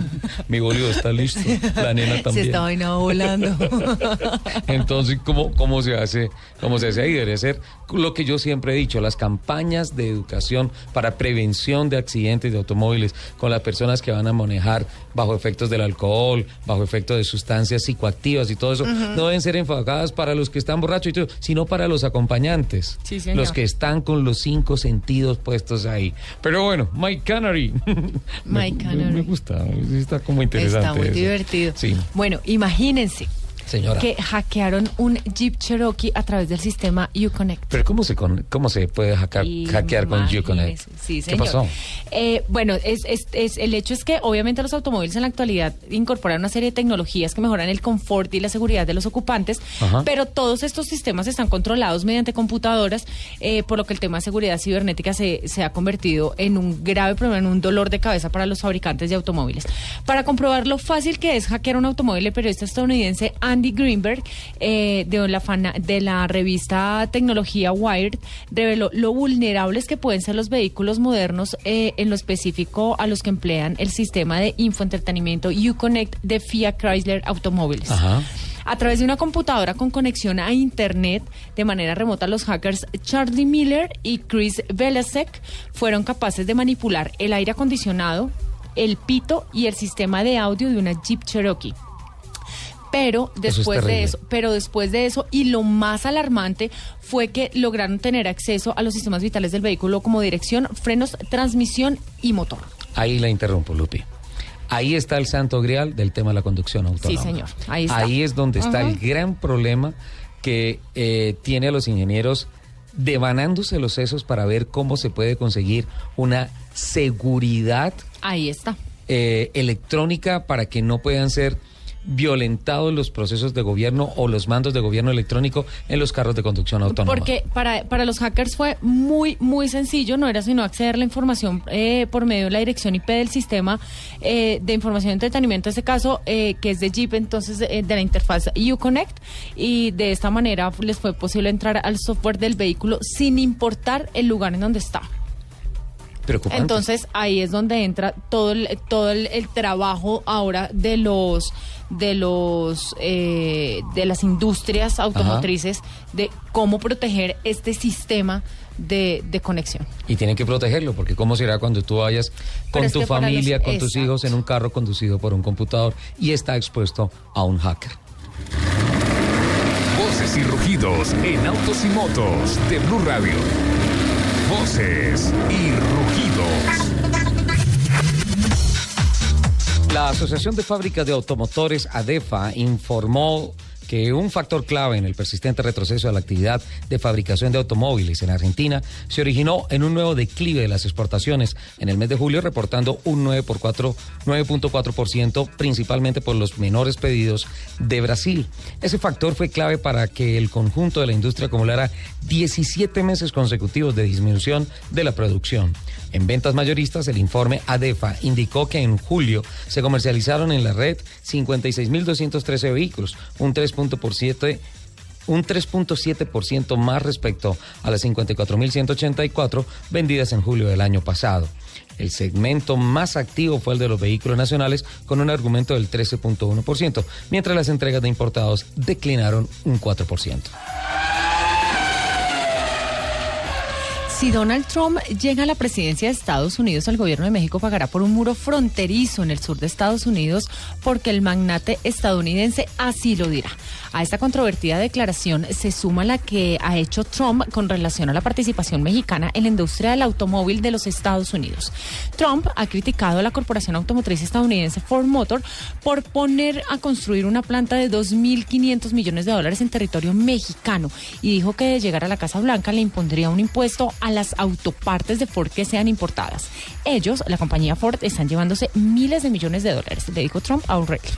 (laughs) Mi bolígrafo está listo. La nena Se también. está vaina volando. (laughs) Entonces, ¿cómo, ¿cómo se hace? ¿Cómo se hace ahí? Debería ser lo que yo siempre he dicho, las campañas de educación para prevención de accidentes de automóviles con las personas que van a manejar bajo efectos del alcohol, bajo efectos de sustancias psicoactivas y todo eso, no deben ser enfocadas para los que están borrachos y todo, sino para los acompañantes. Sí, señor. Los que están con los cinco sentidos puestos ahí. Pero bueno, Mike Canary. (laughs) My Me- Canary. Me gusta, está como interesante. Está muy eso. divertido. Sí, Bueno, imagínense señora. que hackearon un Jeep Cherokee a través del sistema Uconnect. Pero ¿cómo se, con- cómo se puede hackear, hackear con Uconnect? Sí, ¿Qué señor. pasó? Eh, bueno, es, es- es- el hecho es que obviamente los automóviles en la actualidad incorporan una serie de tecnologías que mejoran el confort y la seguridad de los ocupantes, Ajá. pero todos estos sistemas están controlados mediante computadoras, eh, por lo que el tema de seguridad cibernética se, se ha convertido en un grave problema, en un dolor de cabeza para los fabricantes de automóviles. Para comprobar lo fácil que es hackear un automóvil, el periodista estadounidense Andy Greenberg eh, de, la fana- de la revista Tecnología Wired reveló lo vulnerables que pueden ser los vehículos modernos, eh, en lo específico a los que emplean el sistema de infoentretenimiento Uconnect de Fiat Chrysler Automóviles. Ajá. A través de una computadora con conexión a Internet de manera remota, los hackers Charlie Miller y Chris Velasek fueron capaces de manipular el aire acondicionado, el pito y el sistema de audio de una Jeep Cherokee. Pero Eso es después de eso, pero después de eso, y lo más alarmante fue que lograron tener acceso a los sistemas vitales del vehículo como dirección, frenos, transmisión y motor. Ahí la interrumpo, Lupi. Ahí está el santo grial del tema de la conducción autónoma. Sí, señor. Ahí está. es donde está el gran problema que eh, tiene a los ingenieros devanándose los sesos para ver cómo se puede conseguir una seguridad Ahí está. eh, electrónica para que no puedan ser violentado los procesos de gobierno o los mandos de gobierno electrónico en los carros de conducción autónoma. Porque para, para los hackers fue muy, muy sencillo, no era sino acceder a la información eh, por medio de la dirección IP del sistema eh, de información de entretenimiento, en este caso, eh, que es de Jeep, entonces eh, de la interfaz Uconnect, y de esta manera les fue posible entrar al software del vehículo sin importar el lugar en donde está. Entonces ahí es donde entra todo el, todo el, el trabajo ahora de los de los eh, de las industrias automotrices de cómo proteger este sistema de, de conexión. Y tienen que protegerlo, porque ¿cómo será cuando tú vayas con tu familia, los- con tus hijos en un carro conducido por un computador y está expuesto a un hacker? Voces y rugidos en autos y motos de Blue Radio. Voces y rugidos. La Asociación de Fábricas de Automotores, ADEFA, informó que un factor clave en el persistente retroceso de la actividad de fabricación de automóviles en Argentina se originó en un nuevo declive de las exportaciones en el mes de julio, reportando un 9 por 4 9.4%, principalmente por los menores pedidos de Brasil. Ese factor fue clave para que el conjunto de la industria acumulara 17 meses consecutivos de disminución de la producción. En ventas mayoristas, el informe ADEFA indicó que en julio se comercializaron en la red 56.213 vehículos, un 3.7 un 3.7% más respecto a las 54.184 vendidas en julio del año pasado. El segmento más activo fue el de los vehículos nacionales con un argumento del 13.1%, mientras las entregas de importados declinaron un 4%. Si Donald Trump llega a la presidencia de Estados Unidos, el gobierno de México pagará por un muro fronterizo en el sur de Estados Unidos porque el magnate estadounidense así lo dirá. A esta controvertida declaración se suma la que ha hecho Trump con relación a la participación mexicana en la industria del automóvil de los Estados Unidos. Trump ha criticado a la corporación automotriz estadounidense Ford Motor por poner a construir una planta de 2.500 millones de dólares en territorio mexicano y dijo que de llegar a la Casa Blanca le impondría un impuesto a las autopartes de Ford que sean importadas. Ellos, la compañía Ford, están llevándose miles de millones de dólares, le dijo Trump a O'Reilly.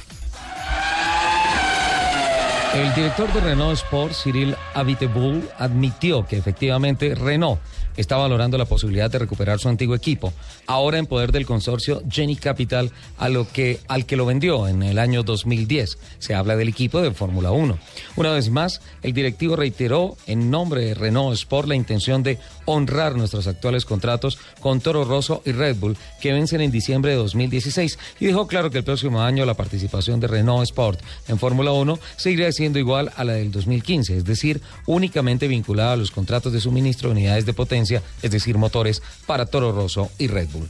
El director de Renault Sport, Cyril Abiteboul, admitió que efectivamente Renault está valorando la posibilidad de recuperar su antiguo equipo, ahora en poder del consorcio Jenny Capital, a lo que, al que lo vendió en el año 2010. Se habla del equipo de Fórmula 1. Una vez más, el directivo reiteró en nombre de Renault Sport la intención de honrar nuestros actuales contratos con Toro Rosso y Red Bull, que vencen en diciembre de 2016, y dejó claro que el próximo año la participación de Renault Sport en Fórmula 1 seguirá siendo igual a la del 2015, es decir, únicamente vinculada a los contratos de suministro de unidades de potencia, es decir, motores para Toro Rosso y Red Bull.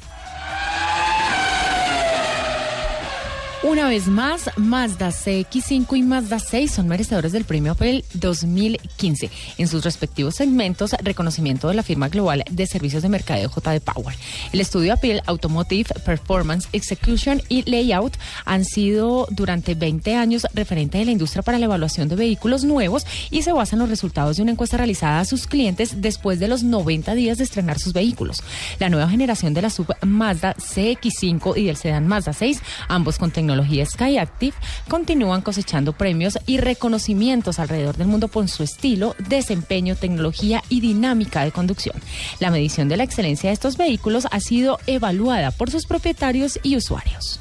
Una vez más, Mazda CX5 y Mazda 6 son merecedores del premio Apple 2015 en sus respectivos segmentos, reconocimiento de la firma global de servicios de mercadeo JD Power. El estudio Apple Automotive Performance, Execution y Layout han sido durante 20 años referente de la industria para la evaluación de vehículos nuevos y se basan en los resultados de una encuesta realizada a sus clientes después de los 90 días de estrenar sus vehículos. La nueva generación de la sub Mazda CX5 y del sedán Mazda 6, ambos con tecnología Skyactiv, continúan cosechando premios y reconocimientos alrededor del mundo por su estilo, desempeño, tecnología y dinámica de conducción. La medición de la excelencia de estos vehículos ha sido evaluada por sus propietarios y usuarios.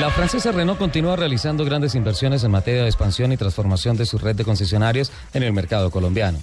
La francesa Renault continúa realizando grandes inversiones en materia de expansión y transformación de su red de concesionarios en el mercado colombiano.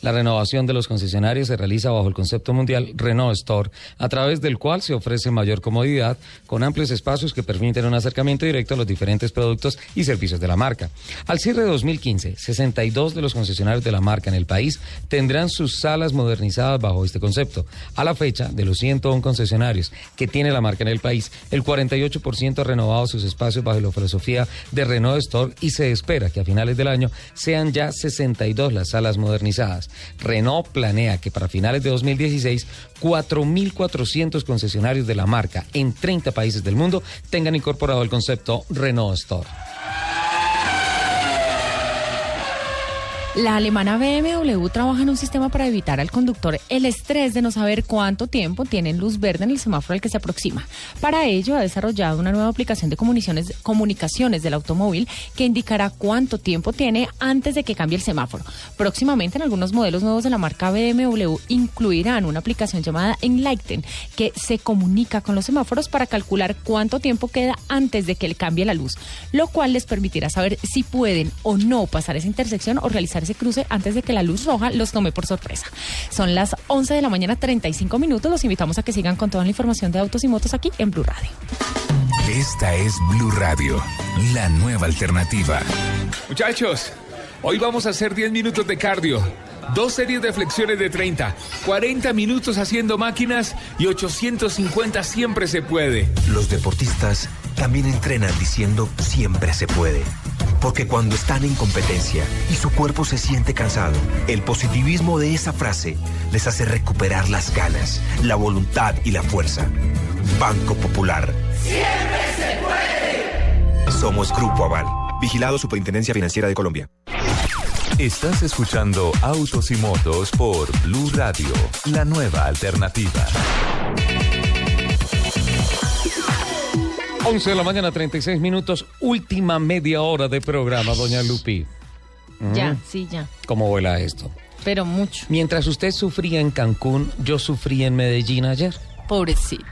La renovación de los concesionarios se realiza bajo el concepto mundial Renault Store, a través del cual se ofrece mayor comodidad con amplios espacios que permiten un acercamiento directo a los diferentes productos y servicios de la marca. Al cierre de 2015, 62 de los concesionarios de la marca en el país tendrán sus salas modernizadas bajo este concepto. A la fecha, de los 101 concesionarios que tiene la marca en el país, el 48% ha renovado sus espacios bajo la filosofía de Renault Store y se espera que a finales del año sean ya 62 las salas modernizadas. Renault planea que para finales de 2016, 4.400 concesionarios de la marca en 30 países del mundo tengan incorporado el concepto Renault Store. La alemana BMW trabaja en un sistema para evitar al conductor el estrés de no saber cuánto tiempo tiene luz verde en el semáforo al que se aproxima. Para ello ha desarrollado una nueva aplicación de comunicaciones, comunicaciones del automóvil que indicará cuánto tiempo tiene antes de que cambie el semáforo. Próximamente en algunos modelos nuevos de la marca BMW incluirán una aplicación llamada Enlighten que se comunica con los semáforos para calcular cuánto tiempo queda antes de que le cambie la luz, lo cual les permitirá saber si pueden o no pasar esa intersección o realizar ese cruce antes de que la luz roja los tome por sorpresa. Son las 11 de la mañana, 35 minutos. Los invitamos a que sigan con toda la información de autos y motos aquí en Blue Radio. Esta es Blue Radio, la nueva alternativa. Muchachos, hoy vamos a hacer 10 minutos de cardio. Dos series de flexiones de 30, 40 minutos haciendo máquinas y 850 siempre se puede. Los deportistas también entrenan diciendo siempre se puede. Porque cuando están en competencia y su cuerpo se siente cansado, el positivismo de esa frase les hace recuperar las ganas, la voluntad y la fuerza. Banco Popular. ¡Siempre se puede! Somos Grupo Aval. Vigilado Superintendencia Financiera de Colombia. Estás escuchando Autos y Motos por Blue Radio, la nueva alternativa. 11 de la mañana, 36 minutos, última media hora de programa, doña Lupi. Ya, sí, ya. ¿Cómo vuela esto? Pero mucho. Mientras usted sufría en Cancún, yo sufrí en Medellín ayer. Pobrecito.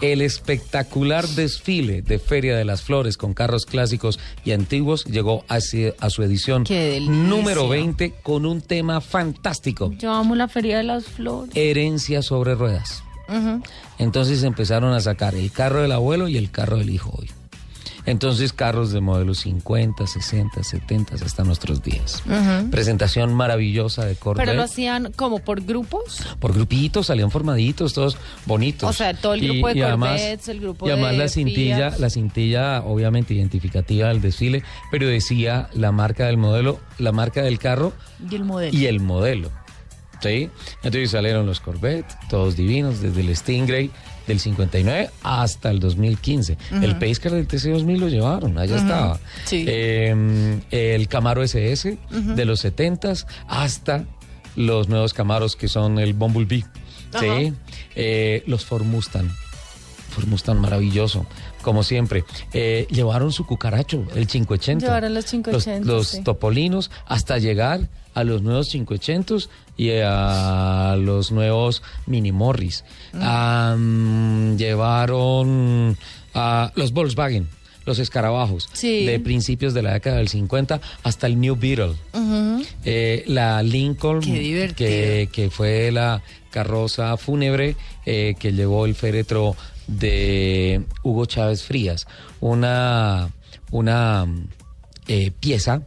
El espectacular desfile de Feria de las Flores con carros clásicos y antiguos llegó a, su- a su edición número 20 con un tema fantástico, Yo amo la Feria de las Flores. herencia sobre ruedas. Entonces empezaron a sacar el carro del abuelo y el carro del hijo hoy. Entonces carros de modelos 50, 60, 70 hasta nuestros días. Presentación maravillosa de Corvette. Pero lo hacían como por grupos. Por grupitos, salían formaditos, todos bonitos. O sea, todo el grupo de Corvettes, el grupo Y además de la cintilla, Fiat. la cintilla obviamente identificativa del desfile, pero decía la marca del modelo, la marca del carro Y el modelo. y el modelo. ¿Sí? Entonces salieron los Corvette, todos divinos, desde el Stingray del 59 hasta el 2015. Ujú. El Pacecar del TC2000 lo llevaron, allá estaba. Sí. Eh, el Camaro SS de los 70s hasta los nuevos Camaros que son el Bumblebee. ¿sí? Eh, los Ford Mustang. Ford Mustang maravilloso, como siempre. Eh, llevaron su cucaracho, el 580. Llevaron los 580, Los, los sí. topolinos hasta llegar a los nuevos 500 y a los nuevos Mini Morris. Mm. Llevaron a los Volkswagen, los escarabajos, Sí. de principios de la década del 50 hasta el New Beetle. Eh, la Lincoln, que, que fue la carroza fúnebre eh, que llevó el féretro de Hugo Chávez Frías. Una, una eh, pieza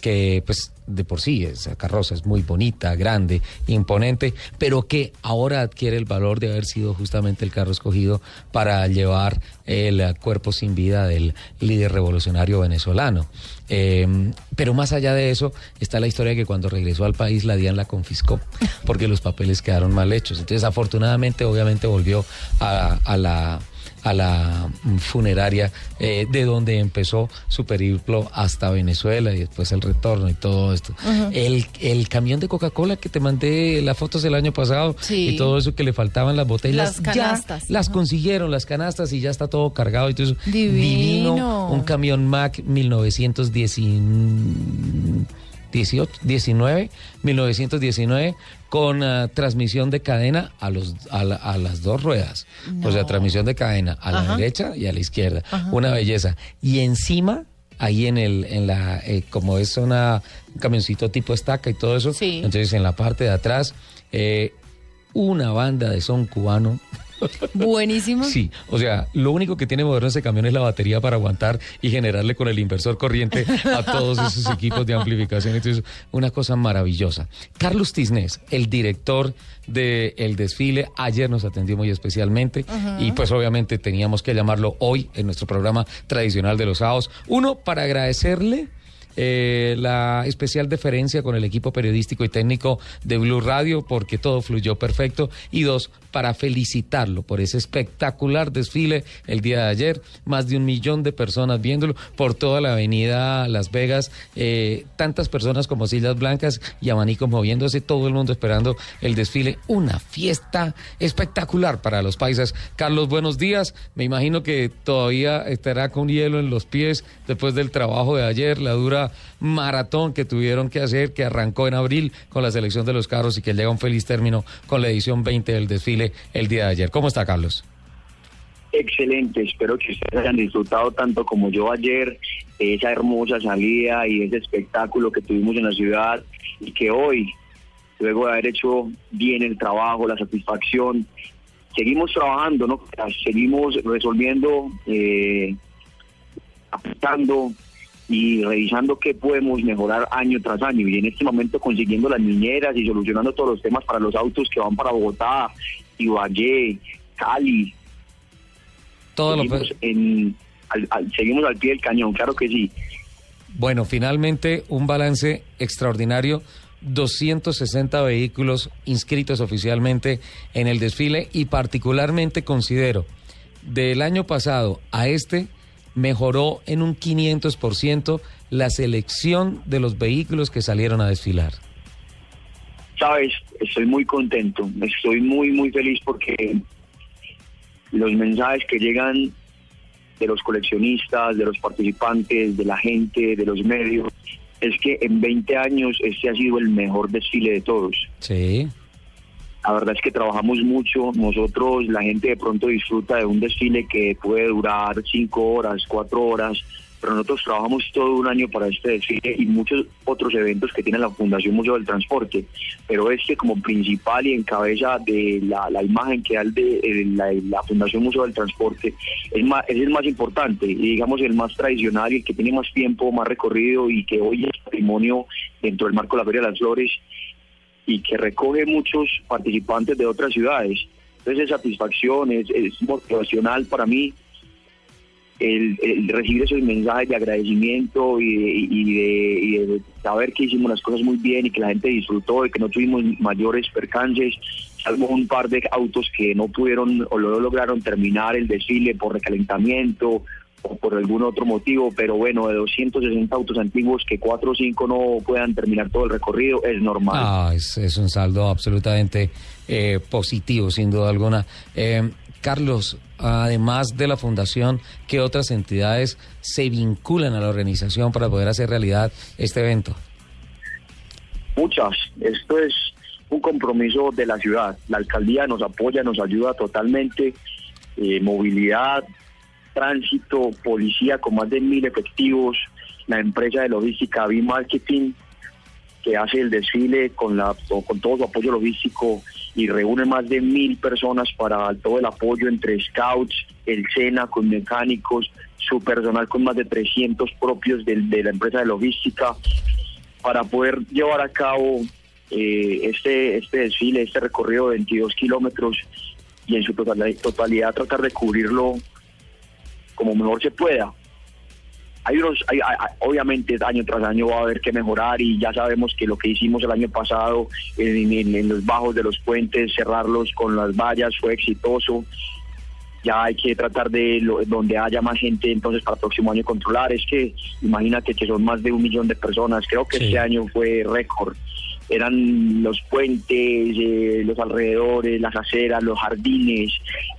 que pues de por sí esa carroza es muy bonita, grande, imponente, pero que ahora adquiere el valor de haber sido justamente el carro escogido para llevar el cuerpo sin vida del líder revolucionario venezolano. Eh, pero más allá de eso está la historia de que cuando regresó al país la DIAN la confiscó porque los papeles quedaron mal hechos. Entonces afortunadamente obviamente volvió a la a la funeraria eh, de donde empezó su periplo hasta Venezuela y después el retorno y todo esto. El, el camión de Coca-Cola que te mandé las fotos el año pasado Sí. y todo eso que le faltaiten las botellas, Las ya canastas. las consiguieron, las canastas y ya está todo cargado y todo eso. Divino. Un camión Mac 1918, 19, 1919 con ah, transmisión de cadena a, los, a, la- a las dos ruedas. O sea, transmisión de cadena a la Ajá. derecha y a la izquierda. Ajá. Una belleza. Y encima, ahí en el, en la, eh, como es una, un camioncito tipo estaca y todo eso, Sí. entonces en la parte de atrás, eh, una banda de son cubano. Buenísimo. Sí, o sea, lo único que tiene moderno ese camión es la batería para aguantar y generarle con el inversor corriente a todos esos (laughs) equipos de amplificación. Entonces, una cosa maravillosa. Carlos Tisnés, el director del desfile, ayer nos atendió muy especialmente y pues obviamente teníamos que llamarlo hoy en nuestro programa tradicional de los sábados. Uno, para agradecerle eh, la especial deferencia con el equipo periodístico y técnico de Blue Radio porque todo fluyó perfecto. Y dos, para felicitarlo por ese espectacular desfile el día de ayer, más de un millón de personas viéndolo por toda la avenida Las Vegas, eh, tantas personas como sillas blancas y abanicos moviéndose, todo el mundo esperando el desfile, una fiesta espectacular para los paisas. Carlos, buenos días, me imagino que todavía estará con hielo en los pies después del trabajo de ayer, la dura maratón que tuvieron que hacer, que arrancó en abril con la selección de los carros y que llega a un feliz término con la edición 20 del desfile el día de ayer. ¿Cómo está, Carlos? Excelente, espero que ustedes hayan disfrutado tanto como yo ayer esa hermosa salida y ese espectáculo que tuvimos en la ciudad y que hoy, luego de haber hecho bien el trabajo, la satisfacción, seguimos trabajando, ¿no? Seguimos resolviendo, eh, y revisando qué podemos mejorar año tras año y en este momento consiguiendo las niñeras y solucionando todos los temas para los autos que van para Bogotá, Ibagué, Cali. Todo seguimos, en, al, al, seguimos al pie del cañón, claro que sí. Bueno, finalmente un balance extraordinario. 260 vehículos inscritos oficialmente en el desfile y particularmente considero del año pasado a este mejoró en un 500% la selección de los vehículos que salieron a desfilar. Sabes, estoy muy contento, estoy muy, muy feliz porque los mensajes que llegan de los coleccionistas, de los participantes, de la gente, de los medios, es que en 20 años este ha sido el mejor desfile de todos. Sí. La verdad es que trabajamos mucho. Nosotros, la gente de pronto disfruta de un desfile que puede durar cinco horas, cuatro horas, pero nosotros trabajamos todo un año para este desfile y muchos otros eventos que tiene la Fundación Museo del Transporte. Pero este como principal y en cabeza de la, imagen que da el de la Fundación Museo del Transporte es, más, es el más importante y digamos el más tradicional y el que tiene más tiempo, más recorrido y que hoy es patrimonio dentro del marco de la Feria de las Flores y que recoge muchos participantes de otras ciudades. Entonces es satisfacción, es, es motivacional para mí el, recibir esos mensajes de agradecimiento y de, y, de, y de saber que hicimos las cosas muy bien y que la gente disfrutó y que no tuvimos mayores percances, salvo un par de autos que no pudieron o no lograron terminar el desfile por recalentamiento o por algún otro motivo, pero bueno, de 260 autos antiguos que 4 o 5 no puedan terminar todo el recorrido es normal. Ah, es, es un saldo absolutamente eh, positivo, sin duda alguna. Eh, Carlos, además de la fundación, ¿qué otras entidades se vinculan a la organización para poder hacer realidad este evento? Muchas. Esto es un compromiso de la ciudad. La alcaldía nos apoya, nos ayuda totalmente. Eh, movilidad, tránsito, policía con más de mil efectivos, la empresa de logística B-Marketing, que hace el desfile con, la, con todo su apoyo logístico y reúne más de mil personas para todo el apoyo entre scouts, el SENA con mecánicos, su personal con más de 300 propios del- de, la empresa de logística, para poder llevar a cabo eh, este, este desfile, este recorrido de 22 kilómetros y en su total- totalidad tratar de cubrirlo como mejor se pueda. Hay unos, hay- obviamente año tras año va a haber que mejorar y ya sabemos que lo que hicimos el año pasado en, en- en los bajos de los puentes, cerrarlos con las vallas fue exitoso. Ya hay que tratar de lo- donde haya más gente entonces para el próximo año controlar. Es que imagínate que son más de un millón de personas. Creo que este año fue récord. Eran los puentes, eh, los alrededores, las aceras, los jardines,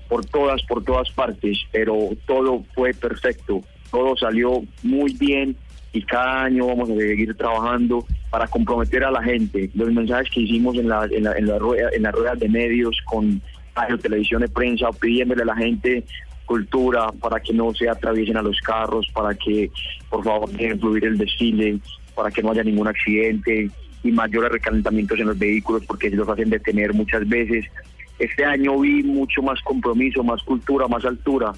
por todas, por todas partes, pero todo fue perfecto, todo salió muy bien y cada año vamos a seguir trabajando para comprometer a la gente. Los mensajes que hicimos en la, en la, en la rueda- en las ruedas de medios con radio, televisión de prensa, pidiéndole a la gente cultura para que no se atraviesen a los carros, para que por favor dejen fluir el desfile, para que no haya ningún accidente y mayores recalentamientos en los vehículos porque los hacen detener muchas veces. Este año vi mucho más compromiso, más cultura, más altura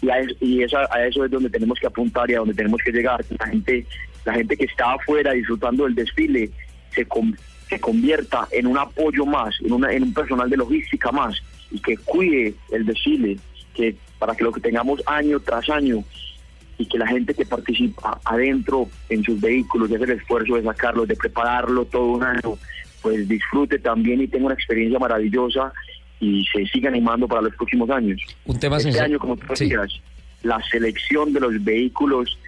y a, y esa- a eso es donde tenemos que apuntar y a donde tenemos que llegar. La gente, la gente que está afuera disfrutando del desfile se, con- se convierta en un apoyo más, en, una, en un personal de logística más y que cuide el desfile, que para que lo que tengamos año tras año y que la gente que participa adentro en sus vehículos, de hacer el esfuerzo de sacarlos, de prepararlo todo un año, pues disfrute también y tenga una experiencia maravillosa y se siga animando para los próximos años. Un tema este sencillo. año, como tú decías, la selección de los vehículos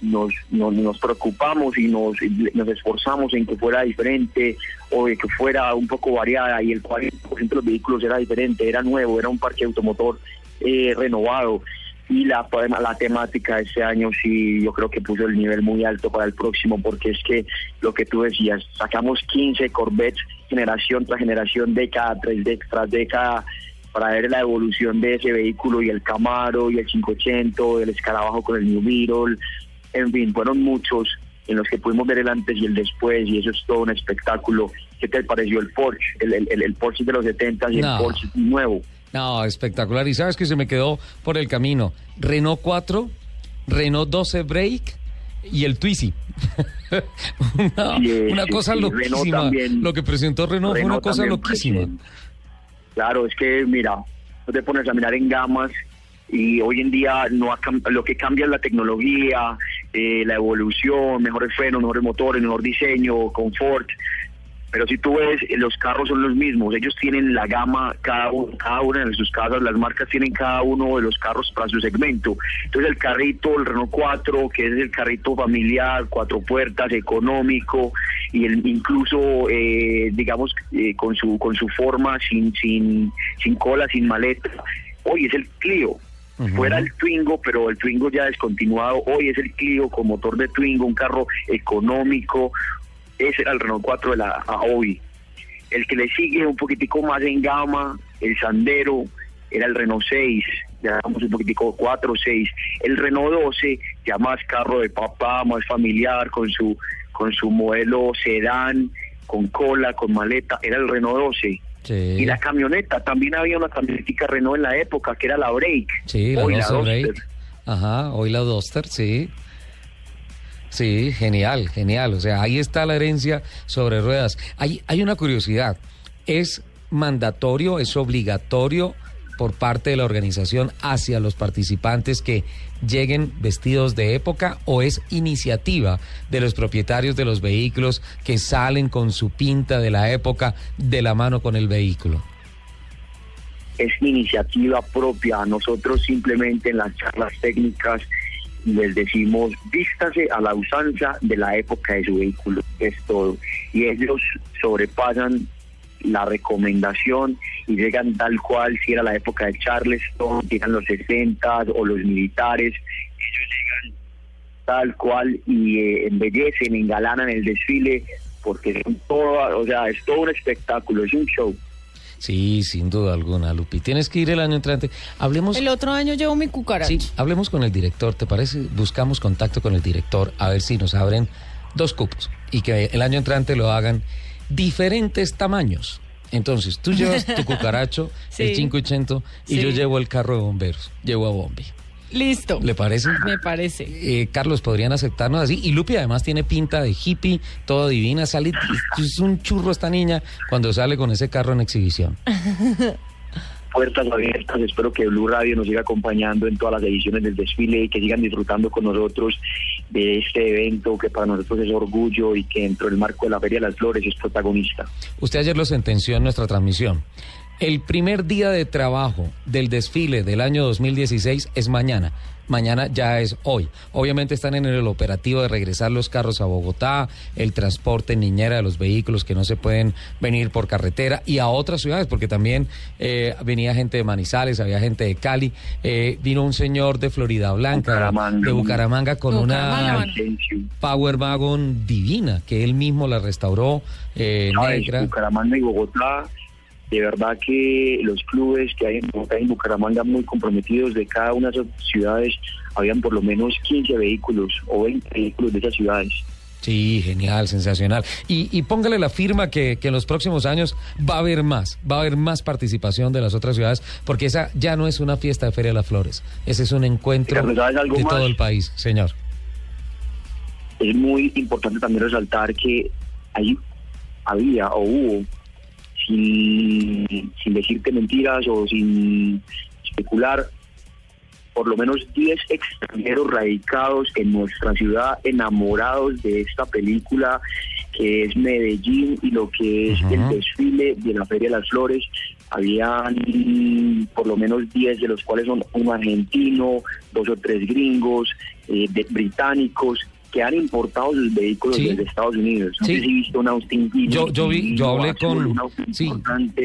nos, nos, nos preocupamos y nos, nos esforzamos en que fuera diferente o de que fuera un poco variada y el 40% de los vehículos era diferente, era nuevo, era un parque automotor eh, renovado y la, la temática de este año sí yo creo que puso el nivel muy alto para el próximo porque es que lo que tú decías, sacamos 15 Corvettes generación tras generación, década tras década, tras década para ver la evolución de ese vehículo y el Camaro y el 580, el Escarabajo con el New Beetle, en fin, fueron muchos en los que pudimos ver el antes y el después y eso es todo un espectáculo. ¿Qué te pareció el Porsche? El, el, el Porsche de los 70 y No. el Porsche nuevo. No, espectacular. Y sabes que se me quedó por el camino. Renault 4, Renault 12 Break y el Twizy. (laughs) una cosa loquísima. también. Lo que presentó Renault, fue una cosa loquísima. Claro, es que mira, no te pones a mirar en gamas y hoy en día no ha lo que cambia es la tecnología, eh, la evolución, mejores frenos, mejores motores, mejor diseño, confort. Pero si tú ves, los carros son los mismos, ellos tienen la gama, cada, uno, cada una de sus casas, las marcas tienen cada uno de los carros para su segmento. Entonces el carrito, el Renault 4, que es el carrito familiar, cuatro puertas, económico, y el, incluso, eh, digamos, eh, con su con su forma, sin, sin, sin cola, sin maleta, hoy es el Clio. Fuera el Twingo, pero el Twingo ya descontinuado. Hoy es el Clio con motor de Twingo, un carro económico. Ese era el Renault 4 de la a hoy. El que le sigue un poquitico más en gama, el Sandero, era el Renault 6. Ya vamos un poquitico 4 6. El Renault 12, ya más carro de papá, más familiar, con su con su modelo sedán, con cola, con maleta, era el Renault 12. Y la camioneta, también había una camionetica Renault en la época que era la Break. Sí, la Hoy 12 Duster. Ajá, hoy la Duster, sí. Sí, genial, genial. O sea, ahí está la herencia sobre ruedas. Hay, hay una curiosidad. ¿Es mandatorio, es obligatorio por parte de la organización hacia los participantes que lleguen vestidos de época o es iniciativa de los propietarios de los vehículos que salen con su pinta de la época de la mano con el vehículo? es iniciativa propia. Nosotros simplemente en las charlas técnicas les decimos vístase a la usanza de la época de su vehículo, es todo. Y ellos sobrepasan la recomendación y llegan tal cual si era la época de Charleston, llegan los 60 o los militares, ellos llegan tal cual y eh, embellecen, engalanan el desfile porque son todo, o sea, es todo un espectáculo, es un show. Sí, sin duda alguna, Lupi. Tienes que ir el año entrante. Hablemos. El otro año llevo mi cucaracha. Sí, hablemos con el director, ¿te parece? Buscamos contacto con el director a ver si nos abren dos cupos y que el año entrante lo hagan diferentes tamaños. Entonces, tú llevas tu (laughs) cucaracho, el Sí. 580, y Sí. yo llevo el carro de bomberos, llevo a Bombi. Listo. ¿Le parece? Me parece. Eh, Carlos, podrían aceptarnos así. Y Lupi además tiene pinta de hippie, toda divina, sale, es un churro esta niña cuando sale con ese carro en exhibición. (laughs) puertas abiertas. Espero que Blue Radio nos siga acompañando en todas las ediciones del desfile y que sigan disfrutando con nosotros de este evento que para nosotros es orgullo y que dentro del marco de la Feria de las Flores es protagonista. Usted ayer lo sentenció en nuestra transmisión. El primer día de trabajo del desfile del año 2016 es mañana. Mañana ya es hoy. Obviamente están en el operativo de regresar los carros a Bogotá, el transporte niñera de los vehículos que no se pueden venir por carretera y a otras ciudades, porque también eh, venía gente de Manizales, había gente de Cali, eh, vino un señor de Florida Blanca, de Bucaramanga, con una Power Wagon divina, que él mismo la restauró, eh, Sabes, negra. Bucaramanga y Bogotá, de verdad que los clubes que hay en Bogotá y en Bucaramanga muy comprometidos de cada una de esas ciudades, habían por lo menos 15 vehículos o 20 vehículos de esas ciudades. Sí, genial, sensacional. Y, y póngale la firma que, que en los próximos años va a haber más, va a haber más participación de las otras ciudades, porque esa ya no es una fiesta de Feria de las Flores, ese es un encuentro Ricardo, ¿sabes algo de más? todo el país, señor. Es muy importante también resaltar que hay, había o hubo, sin, sin decirte mentiras o sin especular, por lo menos 10 extranjeros radicados en nuestra ciudad, enamorados de esta película que es Medellín y lo que es el desfile de la Feria de las Flores. Habían por lo menos 10 de los cuales son un argentino, dos o tres gringos, eh, de- británicos, que han importado sus vehículos Sí. desde Estados Unidos. No Sí. sé si visto un Austin Yo, yo vi, yo hablé con, sí,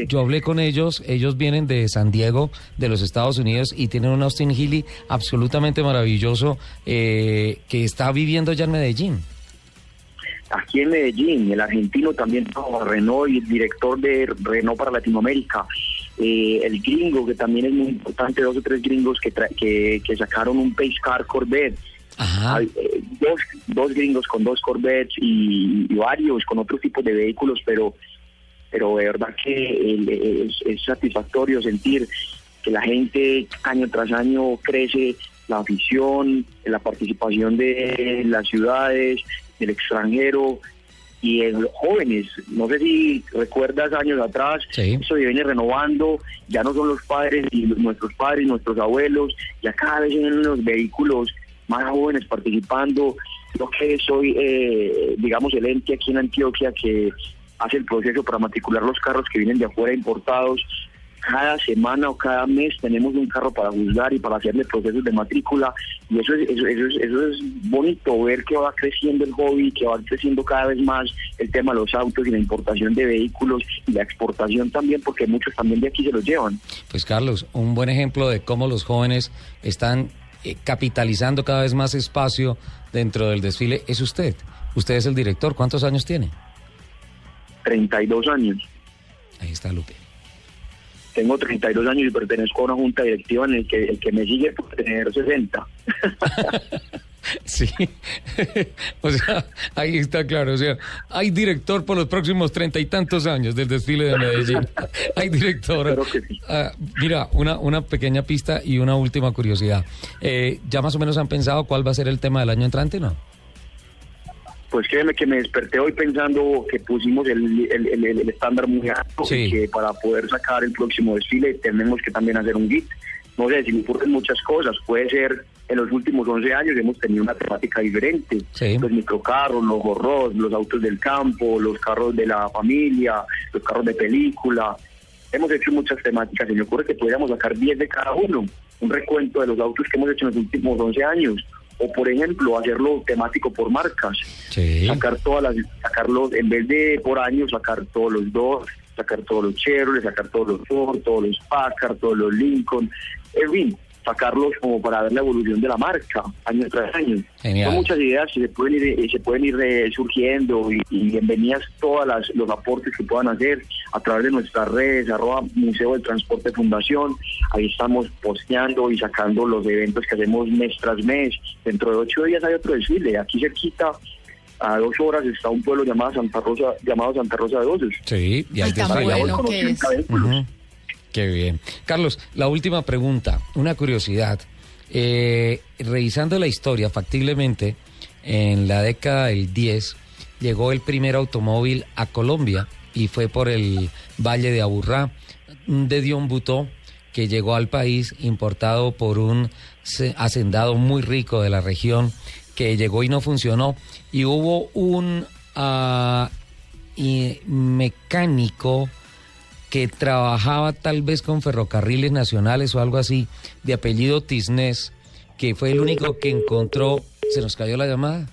yo hablé con ellos. Ellos vienen de San Diego, de los Estados Unidos, y tienen un Austin Healy absolutamente maravilloso eh, que está viviendo ya en Medellín. aquí en Medellín, el argentino también trabaja Renault y el director de Renault para Latinoamérica, Eh, el gringo que también es muy importante, dos o tres gringos que, tra- que, que sacaron un Pace Car Corvette. Hay, eh, dos, dos gringos con dos Corvettes y, y varios con otros tipos de vehículos, pero pero de verdad que es, es satisfactorio sentir que la gente año tras año crece la afición, la participación de las ciudades, del extranjero y en los jóvenes. No sé si recuerdas años atrás, eso viene renovando, ya no son los padres y nuestros padres, nuestros abuelos, ya cada vez vienen los vehículos más jóvenes participando. Yo que soy, eh, digamos, el ente aquí en Antioquia que hace el proceso para matricular los carros que vienen de afuera importados. Cada semana o cada mes tenemos un carro para juzgar y para hacerle procesos de matrícula y eso es, eso, eso es, eso es bonito ver que va creciendo el hobby, que va creciendo cada vez más el tema de los autos y la importación de vehículos y la exportación también porque muchos también de aquí se los llevan. Pues Carlos, un buen ejemplo de cómo los jóvenes están eh, capitalizando cada vez más espacio dentro del desfile es usted. Usted es el director. ¿Cuántos años tiene? 32 años. Ahí está Lupe. Tengo 32 años y pertenezco a una junta directiva en el que el que me sigue puede tener 60. (laughs) Sí, (laughs) o sea, ahí está claro, o sea, hay director por los próximos treinta y tantos años del desfile de Medellín. (laughs) Hay director. Ah, mira, una, una pequeña pista y una última curiosidad. Eh, ¿Ya más o menos han pensado cuál va a ser el tema del año entrante, no? Pues créeme que me desperté hoy pensando que pusimos el, el- el- el estándar muy alto y que para poder sacar el próximo desfile tenemos que también hacer un GIT. No sé, si me ocurren muchas cosas. Puede ser, en los últimos 11 años hemos tenido una temática diferente. Los microcarros, los gorros, los autos del campo, los carros de la familia, los carros de película. Hemos hecho muchas temáticas. Se me ocurre que podríamos sacar 10 de cada uno. Un recuento de los autos que hemos hecho en los últimos 11 años. O, por ejemplo, hacerlo temático por marcas. Sacar todas las, sacarlos, en vez de por año, sacar todos los dos, sacar todos los Chevrolet, sacar todos los Ford, todos los Packard, todos los Lincoln, en fin, sacarlos como para ver la evolución de la marca año tras año. Genial. Son muchas ideas que se pueden ir, eh, se pueden ir eh, surgiendo y, y bienvenidas todas las, los aportes que puedan hacer a través de nuestras redes, arroba Museo del Transporte Fundación. Ahí estamos posteando y sacando los eventos que hacemos mes tras mes. Dentro de ocho días hay otro desfile. Aquí cerquita, a dos horas, está un pueblo llamado Santa Rosa, llamado Santa Rosa de Osos. Sí, y bueno ahí. es. Ujú. Qué bien. Carlos, la última pregunta, una curiosidad. Eh, revisando la historia, factiblemente, en la década del 10 llegó el primer automóvil a Colombia y fue por el Valle de Aburrá de Dion Butó que llegó al país importado por un hacendado muy rico de la región que llegó y no funcionó y hubo un y mecánico que trabajaba tal vez con ferrocarriles nacionales o algo así, de apellido Tisnés, que fue el único que encontró. ¿Se nos cayó la llamada?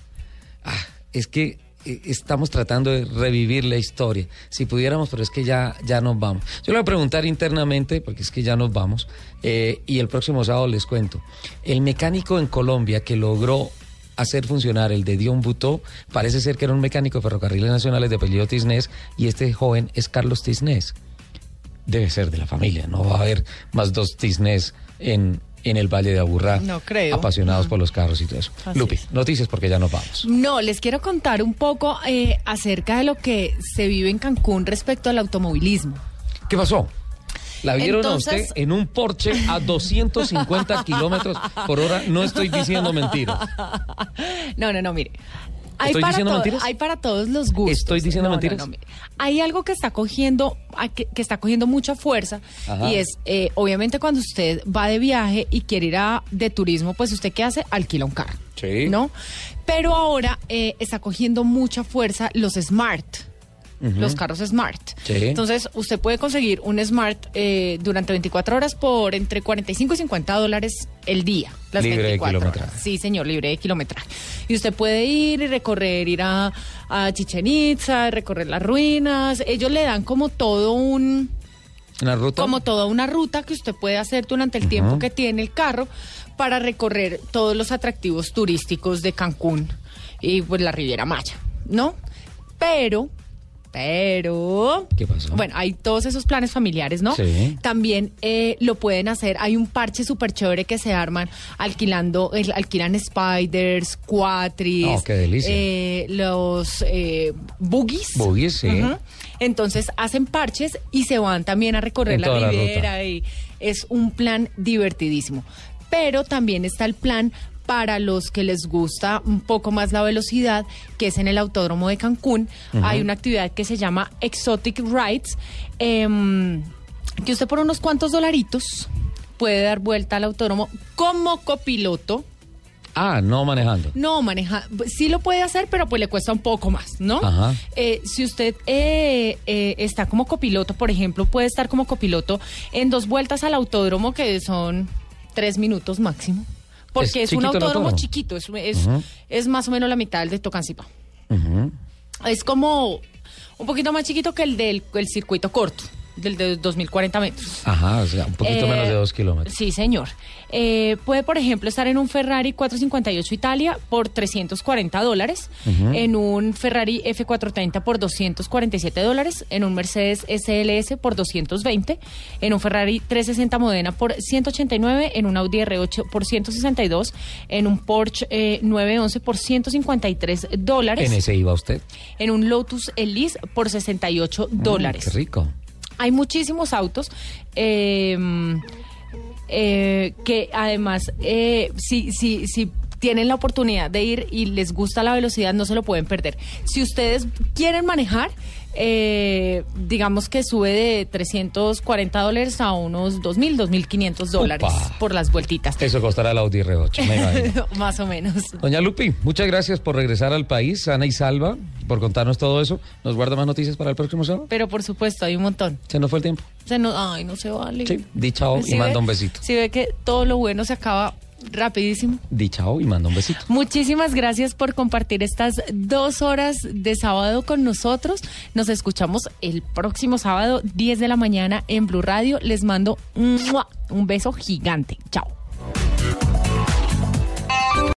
Ah, es que eh, estamos tratando de revivir la historia. Si pudiéramos, pero es que ya, ya nos vamos. Yo le voy a preguntar internamente, porque es que ya nos vamos, eh, y el próximo sábado les cuento. El mecánico en Colombia que logró hacer funcionar el de Dion Butó, parece ser que era un mecánico de ferrocarriles nacionales de apellido Tisnés, y este joven es Carlos Tisnés. Debe ser de la familia, no va a haber más dos Tisnés en, en el Valle de Aburrá. No creo. Apasionados por los carros y todo eso. Así Lupi, noticias porque ya nos vamos. No, les quiero contar un poco eh, acerca de lo que se vive en Cancún respecto al automovilismo. ¿Qué pasó? La vieron a usted en un Porsche a 250 kilómetros por hora. No estoy diciendo mentira. (laughs) No, no, no, mire. Hay ¿Estoy para diciendo mentiras? Hay para todos los gustos. ¿Estoy diciendo No, mentiras? no, hay algo que está cogiendo, que, que está cogiendo mucha fuerza Ajá. y es, eh, obviamente, cuando usted va de viaje y quiere ir a, de turismo, pues usted qué hace, alquila un carro, Sí. ¿no? Pero ahora eh, está cogiendo mucha fuerza los smart. Los carros Smart. Sí. Entonces, usted puede conseguir un Smart eh, durante 24 horas por entre 45 y 50 dólares el día. Las Libre de 24 horas. kilometraje. Sí, señor, libre de kilometraje. Y usted puede ir y recorrer, ir a, a Chichen Itza, recorrer las ruinas. Ellos le dan como todo un ¿Una ruta? como toda una ruta que usted puede hacer durante el tiempo que tiene el carro para recorrer todos los atractivos turísticos de Cancún y pues la Riviera Maya, ¿no? Pero, pero... ¿Qué pasó? Bueno, hay todos esos planes familiares, ¿no? Sí. También eh, lo pueden hacer. Hay un parche súper chévere que se arman alquilando, alquilan spiders, cuatris, Oh, qué delicia. eh, los eh, boogies. Boogies, sí. Entonces hacen parches y se van también a recorrer En la Riviera y es un plan divertidísimo. Pero también está el plan para los que les gusta un poco más la velocidad, que es en el Autódromo de Cancún. Hay una actividad que se llama Exotic Rides, em, que usted por unos cuantos dolaritos puede dar vuelta al autódromo como copiloto. Ah, no manejando. No, maneja, sí lo puede hacer, pero pues le cuesta un poco más, ¿no? Ajá. Eh, si usted eh, eh, está como copiloto, por ejemplo, puede estar como copiloto en dos vueltas al autódromo que son tres minutos máximo. Porque ¿Es es, un autódromo chiquito, es, es, Ujú. es más o menos la mitad del de Tocancipá. Ujú. Es como un poquito más chiquito que el del el circuito corto, del de 2040 metros. Ajá, o sea, un poquito Eh, menos de dos kilómetros. Sí, señor. Eh, puede, por ejemplo, estar en un Ferrari 458 Italia por 340 dólares, Ujú. en un Ferrari F430 por 247 dólares, en un Mercedes SLS por 220, en un Ferrari 360 Modena por 189, en un Audi R8 por 162, en un Porsche eh, 911 por 153 dólares, En ese iba usted. en un Lotus Elise por 68 dólares. Mm, qué rico. Hay muchísimos autos eh, eh, que además, eh, si, si, si tienen la oportunidad de ir y les gusta la velocidad, no se lo pueden perder. Si ustedes quieren manejar, eh, digamos que sube de 340 dólares a unos 2.000, 2.500 dólares por las vueltitas. Eso costará el Audi R8, me imagino. (laughs) Más o menos. Doña Lupi, muchas gracias por regresar al país, sana y salva, por contarnos todo eso. ¿Nos guarda más noticias para el próximo sábado? Pero por supuesto, hay un montón. Se nos fue el tiempo. Se no, ay, no se vale. Sí, di chao ¿Sí y manda un besito. Si ve que todo lo bueno se acaba rapidísimo. Di chao y manda un besito. Muchísimas gracias por compartir estas dos horas de sábado con nosotros. Nos escuchamos el próximo sábado, 10 de la mañana en Blue Radio. Les mando un beso gigante. Chao.